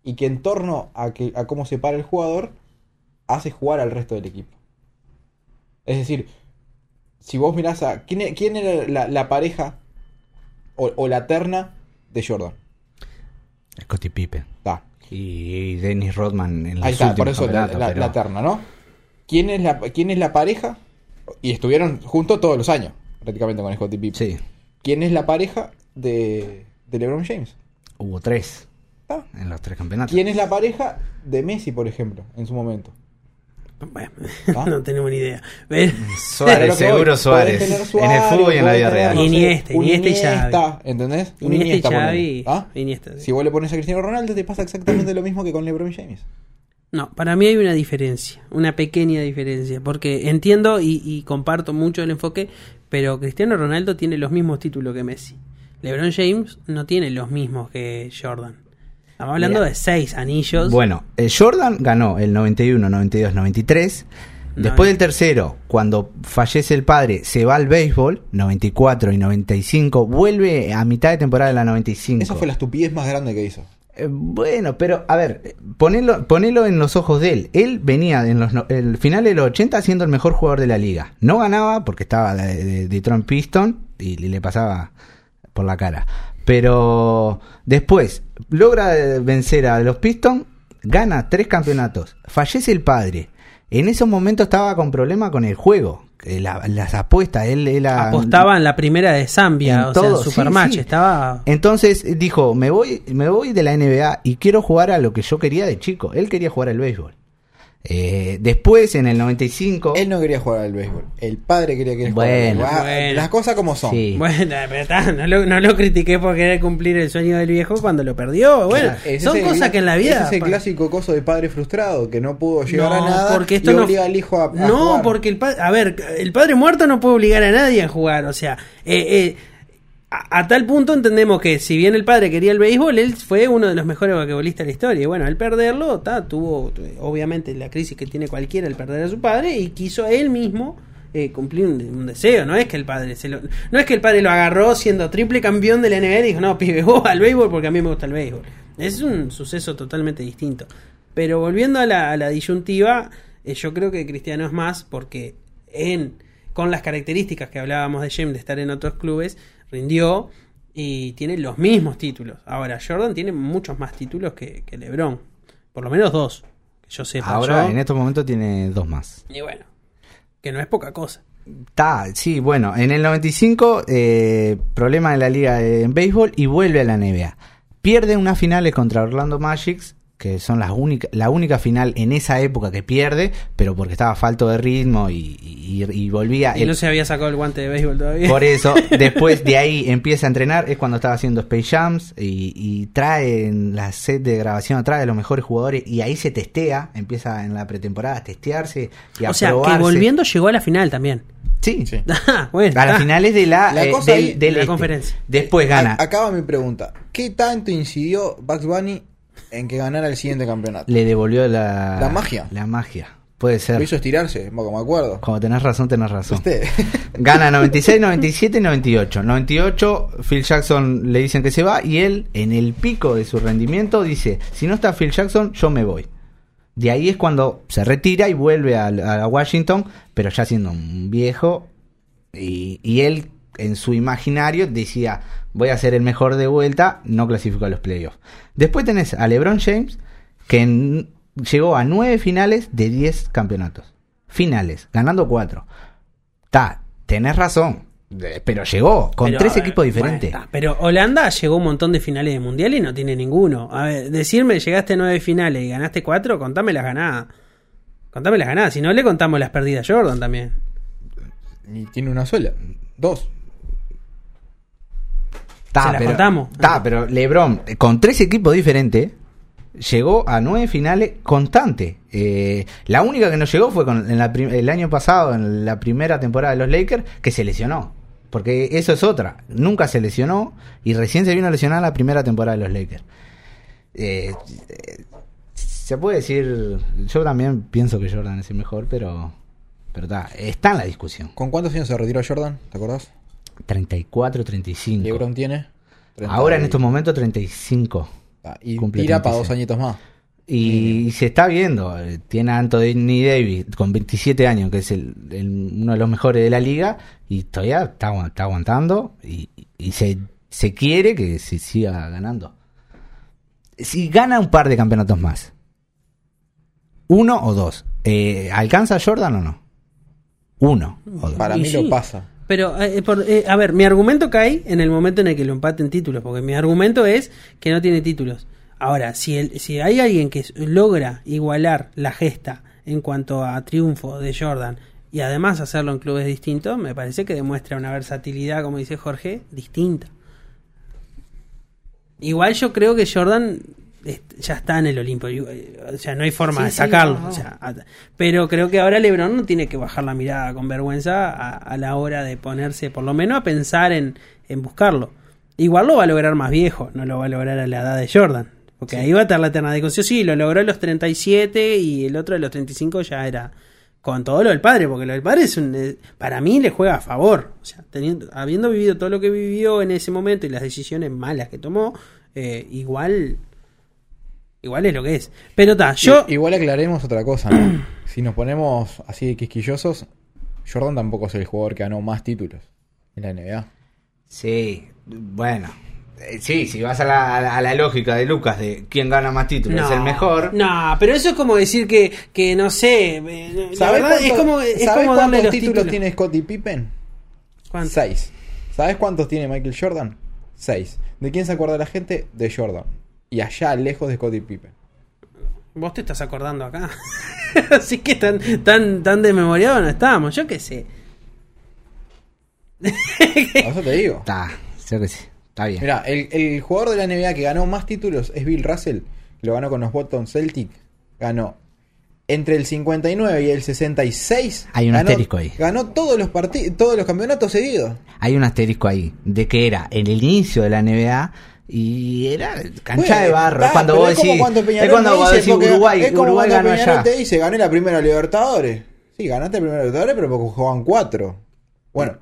Y que en torno a, que, a cómo se para el jugador, hace jugar al resto del equipo. Es decir, si vos mirás a. ¿Quién, quién era la, la pareja o, o la terna de Jordan? Scottie Pippen. Está. Y Dennis Rodman en los Ahí está, por eso la, la- pero- la terna, ¿no? ¿Quién es la, ¿Quién es la pareja? Y estuvieron juntos todos los años, prácticamente con Scottie Pippen. Sí, ¿Quién es la pareja de, de LeBron James? Hubo tres Ah. en los tres campeonatos. ¿Quién es la pareja de Messi, por ejemplo, en su momento? Bueno, ¿Ah? (laughs) no tenemos ni idea. Suárez, seguro Suárez. En el fútbol y en la vida real. Iniesta, Iniesta y Xavi. ¿entendés? Un Iniesta y ¿Ah? Iniesta, sí. Si vos le pones a Cristiano Ronaldo, te pasa exactamente lo mismo que con LeBron James. No, para mí hay una diferencia, una pequeña diferencia, porque entiendo y, y comparto mucho el enfoque, pero Cristiano Ronaldo tiene los mismos títulos que Messi. LeBron James no tiene los mismos que Jordan. Estamos hablando Mira. de seis anillos. Bueno, eh, Jordan ganó el 91, 92, 93. Después del tercero, cuando fallece el padre, se va al béisbol, 94 y 95, vuelve a mitad de temporada de la 95. Esa fue la estupidez más grande que hizo. Eh, bueno, pero a ver, eh, ponelo, ponelo en los ojos de él. Él venía en los el final de los 80 siendo el mejor jugador de la liga. No ganaba porque estaba de, de, Detroit Piston y, le pasaba por la cara. Pero después logra eh, vencer a los Pistons, gana tres campeonatos, fallece el padre. En esos momentos estaba con problema con el juego, la- las apuestas. Él, apostaba en la primera de Zambia, En o todo, sea, Supermatch, sí. estaba entonces dijo, me voy, me voy de la NBA y quiero jugar a lo que yo quería de chico. Él quería jugar al béisbol. Eh, después, en el 95... Él no quería jugar al béisbol. El padre quería que él Bueno, jugara al béisbol. Ah, bueno. Las cosas como son. Sí. Bueno, pero está, no, lo, no lo critiqué por querer cumplir el sueño del viejo cuando lo perdió. Bueno, son el cosas que en la vida. Ese es el clásico coso de padre frustrado que no pudo llegar No, a nada porque esto y no- obliga al hijo a, a No, jugar. porque el padre. A ver, el padre muerto no puede obligar a nadie a jugar. O sea, eh, eh, a, tal punto entendemos que si bien el padre quería el béisbol, él fue uno de los mejores basquetbolistas de la historia. Y bueno, al perderlo, tuvo eh, obviamente la crisis que tiene cualquiera al perder a su padre y quiso él mismo. eh, cumplir un, deseo, no es que el padre se lo, no es que el padre lo agarró siendo triple campeón de la NBA y dijo, no, pibe, vos al béisbol porque a mí me gusta el béisbol. Es un suceso totalmente distinto. Pero volviendo a la, a la disyuntiva, eh, yo creo que Cristiano es más porque en con las características que hablábamos de James de estar en otros clubes, rindió y tiene los mismos títulos. Ahora, Jordan tiene muchos más títulos que, que LeBron. Por lo menos dos, que yo sepa. Ahora, Yo- en estos momentos, tiene dos más. Y bueno, que no es poca cosa. Está, sí, bueno, en el 95, eh, problema en la liga de en béisbol y vuelve a la NBA. Pierde unas finales contra Orlando Magic que son las única, la única final en esa época que pierde, pero porque estaba falto de ritmo y, y- y volvía. Y el- no se había sacado el guante de béisbol todavía. por eso, (laughs) después de ahí empieza a entrenar, es cuando estaba haciendo Space Jams y, y trae en la set de grabación, trae a los mejores jugadores y ahí se testea, empieza en la pretemporada a testearse y a o sea, que probarse. volviendo llegó a la final también. Sí, Sí. (laughs) Ah, bueno, a las finales de la, La eh, del, ahí- del de la este. conferencia. Después gana. Acaba mi pregunta. ¿Qué tanto incidió Bugs Bunny en que ganara el siguiente campeonato? Le devolvió la, La magia. La magia. Puede Lo ser. hizo estirarse, como me acuerdo. Como tenés razón, tenés razón. Usted. (laughs) Gana 96, 97 y 98. 98, Phil Jackson le dicen que se va y él, en el pico de su rendimiento, dice, si no está Phil Jackson, yo me voy. De ahí es cuando se retira y vuelve a, a Washington, pero ya siendo un viejo. Y, y él, en su imaginario, decía, voy a ser el mejor de vuelta, no clasificó a los playoffs. Después tenés a LeBron James, que en- llegó a nueve finales de 10 campeonatos. Finales, ganando cuatro. Ta, tenés razón. eh, Pero llegó con Pero, tres equipos diferentes. bueno, pero Holanda llegó a un montón de finales de mundial y no tiene ninguno. A ver, decirme llegaste a nueve finales y ganaste cuatro, contame las ganadas. Contame las ganadas. Si no, le contamos las perdidas a Jordan también. Y tiene una sola. Dos. Ta, se la pero, contamos. ta, pero LeBron, con tres equipos diferentes, llegó a nueve finales constante. Eh, la única que no llegó fue con, en la prim- el año pasado, en la primera temporada de los Lakers, que se lesionó. Porque eso es otra. Nunca se lesionó y recién se vino a lesionar la primera temporada de los Lakers. Eh, eh, se puede decir, yo también pienso que Jordan es el mejor, pero, pero ta, está en la discusión. ¿Con cuántos años se retiró Jordan? ¿Te acordás? 34, 35. LeBron tiene. 30 Ahora en estos momentos 35. Ah, Y cumple tira para 36. dos añitos más. Y se está viendo, eh, tiene a Anthony Davis con 27 años, que es el, el- uno de los mejores de la liga, y todavía está, agu- está aguantando y, y se, se quiere que se siga ganando. Si gana un par de campeonatos más, uno o dos, eh, ¿alcanza a Jordan o no? Uno o dos. Para Y mí sí. lo pasa. Pero, eh, por- eh, a ver, mi argumento cae en el momento en el que lo empaten títulos, porque mi argumento es que no tiene títulos. Ahora, si, el, si hay alguien que logra igualar la gesta en cuanto a triunfo de Jordan y además hacerlo en clubes distintos, me parece que demuestra una versatilidad, como dice Jorge, distinta. Igual yo creo que Jordan ya está en el Olimpo, y- o sea, no hay forma Sí, de sí, sacarlo. no, no. o sea, pero creo que ahora LeBron no tiene que bajar la mirada con vergüenza a, a la hora de ponerse, por lo menos, a pensar en, en buscarlo. Igual lo va a lograr más viejo, no lo va a lograr a la edad de Jordan. Porque ahí va a estar la eterna discusión. Sí, lo logró a los 37 y el otro de los 35 ya era con todo lo del padre, porque lo del padre es un, eh, para mí le juega a favor. O sea, teniendo, habiendo vivido todo lo que vivió en ese momento y las decisiones malas que tomó, eh, igual igual es lo que es. Pero está, yo Igual aclaremos otra cosa, ¿no? (clears throat) si nos ponemos así de quisquillosos, Jordan tampoco es el jugador que ganó más títulos en la NBA. Sí, bueno. Eh, Sí, si vas a la, a la- a la lógica de Lucas de quién gana más títulos es el mejor. No, pero eso es como decir que, que no sé. eh, La ¿Sabés verdad es cuánto- como, es sabés como darle cuántos los títulos, títulos. tiene Scottie Pippen? ¿Cuántos? Seis. ¿Sabes cuántos tiene Michael Jordan? Seis. ¿De quién se acuerda la gente? De Jordan. Y allá lejos de Scottie Pippen. Vos te estás acordando acá. (laughs) Así que tan, tan, tan desmemoriado no estábamos. Yo qué sé. (laughs) Eso te digo. Está, creo que sí. Está bien. Mira, el, el jugador de la NBA que ganó más títulos es Bill Russell. que Lo ganó con los Boston Celtic. Ganó entre el 59 y el 66. Hay un ganó, asterisco ahí. Ganó todos los partidos, todos los campeonatos seguidos. Hay un asterisco ahí de que era en el inicio de la NBA y era cancha Bueno, de barro. es está, cuando pero vos es como decís, cuando es cuando vos decís Uruguay, es como Uruguay cuando ganó Peñarol allá. te dice, gané la primera Libertadores. Sí, ganaste la primera Libertadores, pero porque jugaban cuatro. Bueno,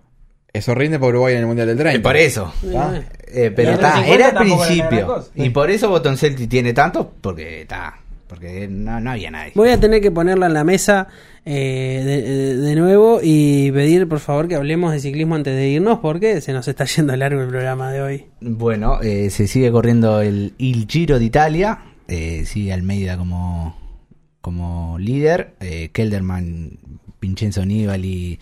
eso rinde por Uruguay en el Mundial del 30. Eh, por eso. ¿Ah? Eh, pero Y está, los 50 era al tampoco era gran principio. Y por eso Botón Celtic tiene tanto, porque está. Porque no, no había nadie. Voy a tener que ponerla en la mesa eh, de, de- de nuevo y pedir por favor que hablemos de ciclismo antes de irnos porque se nos está yendo largo el programa de hoy. Bueno, eh, se sigue corriendo el Il Giro d'Italia. Eh, sigue Almeida como, como líder. Eh, Kelderman, Vincenzo Nibali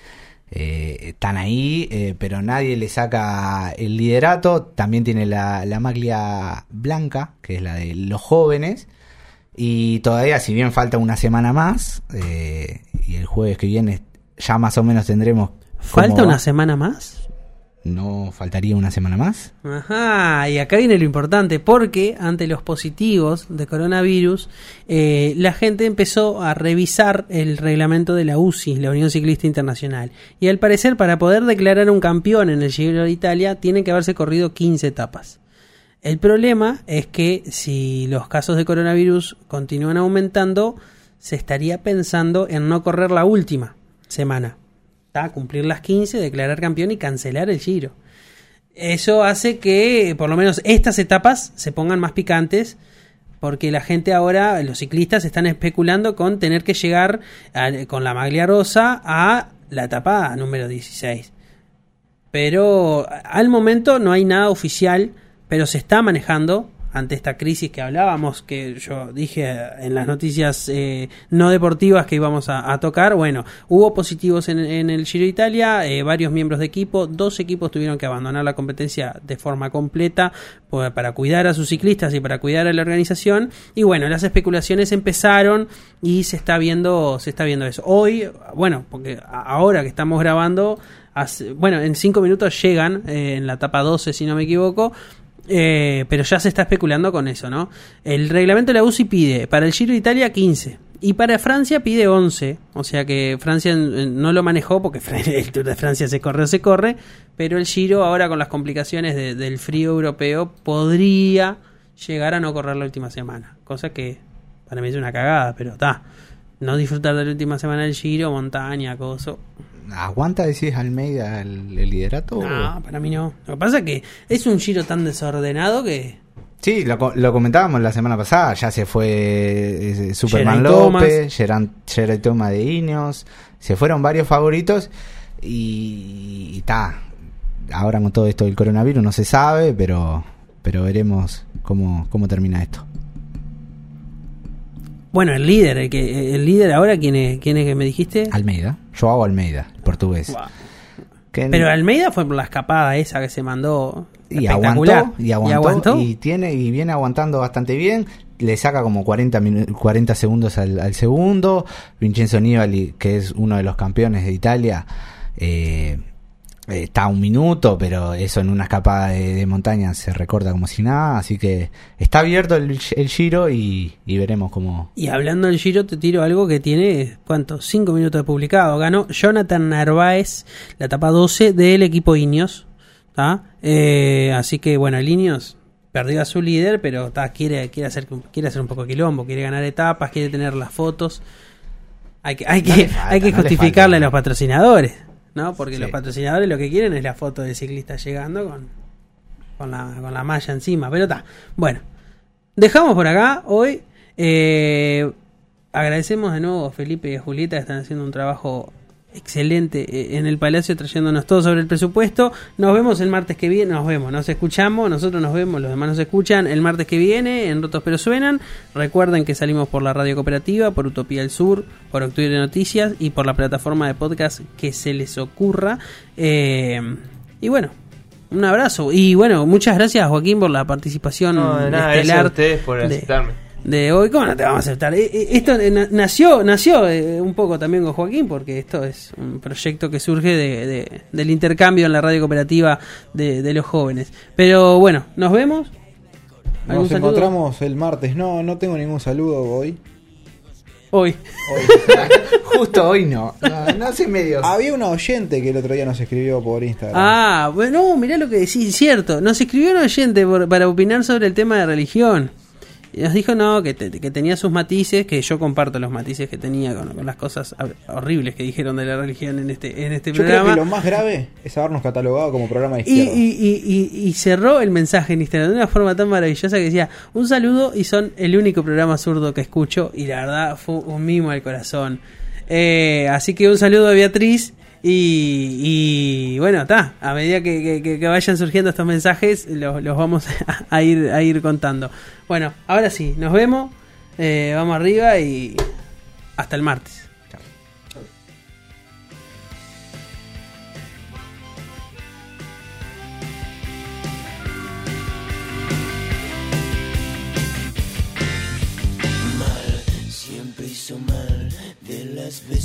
eh, están ahí, eh, pero nadie le saca el liderato. También tiene la, la maglia blanca, que es la de los jóvenes. Y todavía, si bien falta una semana más, eh, y el jueves que viene ya más o menos tendremos... ¿Falta va. una semana más? ¿No faltaría una semana más? Ajá, y acá viene lo importante, porque ante los positivos de coronavirus, eh, la gente empezó a revisar el reglamento de la UCI, la Unión Ciclista Internacional. Y al parecer, para poder declarar un campeón en el Giro de Italia, tienen que haberse corrido 15 etapas. El problema es que si los casos de coronavirus continúan aumentando, se estaría pensando en no correr la última semana. ¿tá? Cumplir las 15, declarar campeón y cancelar el Giro. Eso hace que por lo menos estas etapas se pongan más picantes porque la gente ahora, los ciclistas están especulando con tener que llegar con la maglia rosa a la etapa número 16. Pero al momento no hay nada oficial, pero se está manejando ante esta crisis que hablábamos, que yo dije en las noticias eh, no deportivas que íbamos a, tocar. Bueno, hubo positivos en, en el Giro de Italia, eh, varios miembros de equipo, dos equipos tuvieron que abandonar la competencia de forma completa pues, para cuidar a sus ciclistas y para cuidar a la organización. Y bueno, las especulaciones empezaron y se está viendo, se está viendo eso. Hoy, bueno, porque ahora que estamos grabando, bueno, en cinco minutos llegan eh, en la etapa 12, si no me equivoco. Eh, pero ya se está especulando con eso, ¿no? El reglamento de la UCI pide para el Giro de Italia 15 y para Francia pide 11. O sea que Francia eh, no lo manejó porque (laughs) el Tour de Francia se corre o se corre, pero el Giro ahora con las complicaciones de- del frío europeo podría llegar a no correr la última semana. Cosa que para mí es una cagada, pero está. No disfrutar de la última semana del Giro, montaña, coso. ¿Aguanta, decís, Almeida el, el liderato? No, para mí no. Lo que pasa es que es un Giro tan desordenado que... Sí, lo, lo comentábamos la semana pasada. Ya se fue eh, Superman Geraint Thomas. López, Geraint Thomas de Ineos. Se fueron varios favoritos y está. Ahora con todo esto del coronavirus no se sabe, pero pero veremos cómo, cómo termina esto. Bueno, el líder, el, que, el líder ahora, ¿quién es, quién es que me dijiste? Almeida, Joao Almeida, portugués. Que- Pero Almeida fue por la escapada esa que se mandó. y aguantó, y aguantó, y tiene y viene aguantando bastante bien. Le saca como 40, minu- 40 segundos al, al segundo. Vincenzo Nibali, que es uno de los campeones de Italia, eh, está a un minuto, pero eso en una escapada de, de montaña se recorta como si nada. Así que está abierto el, el giro y, y veremos cómo. Y hablando del Giro, te tiro algo que tiene, ¿cuánto? Cinco minutos de publicado. Ganó Jonathan Narváez, la etapa 12 del equipo Ineos. Eh, así que, bueno, el Ineos perdió a su líder, pero tá, quiere, quiere, hacer, quiere hacer un poco de quilombo, quiere ganar etapas, quiere tener las fotos. Hay que, hay No que, falta, hay que no justificarle falta. a los patrocinadores, ¿no? Porque Sí. los patrocinadores lo que quieren es la foto del ciclista llegando con, con, la, con la malla encima. Pero está, bueno. Dejamos por acá hoy. Eh, agradecemos de nuevo a Felipe y a Julieta que están haciendo un trabajo excelente eh, en el Palacio trayéndonos todo sobre el presupuesto. Nos vemos el martes que viene, nos vemos, nos escuchamos, nosotros nos vemos, los demás nos escuchan el martes que viene en Rotos pero Suenan. Recuerden que salimos por la radio cooperativa, por Utopía del Sur, por Octubre de Noticias y por la plataforma de podcast que se les ocurra. Eh, y bueno, un abrazo. Y bueno, muchas gracias Joaquín por la participación No, de nada, gracias a ustedes por aceptarme. de hoy. ¿Cómo no te vamos a aceptar? Eh, eh, Esto eh, na- nació, nació eh, un poco también con Joaquín, porque esto es un proyecto que surge de, de- del intercambio en la radio cooperativa de, de los jóvenes. Pero bueno, nos vemos. ¿Algún Nos saludo? encontramos el martes. No, no tengo ningún saludo hoy. Hoy. (laughs) Justo hoy no. No, no sé medio. Había una oyente que el otro día nos escribió por Instagram. Ah, bueno, mirá lo que decís, cierto. Nos escribió un oyente por- para opinar sobre el tema de religión. Y nos dijo, no, que, te- que tenía sus matices, que yo comparto los matices que tenía con, con las cosas hor- horribles que dijeron de la religión en este, en este Yo creo programa. que lo más grave es habernos catalogado como programa de Y, izquierda. y, y, y- y cerró el mensaje en Instagram de una forma tan maravillosa que decía, un saludo y son el único programa zurdo que escucho y la verdad fue un mimo al corazón. Eh, así que un saludo a Beatriz y, bueno, está, a medida que, vayan surgiendo estos mensajes, los, vamos (laughs) a, ir, a ir contando. Bueno, ahora sí, nos vemos, eh, vamos arriba y hasta el martes. Mal, siempre hizo mal de las veces.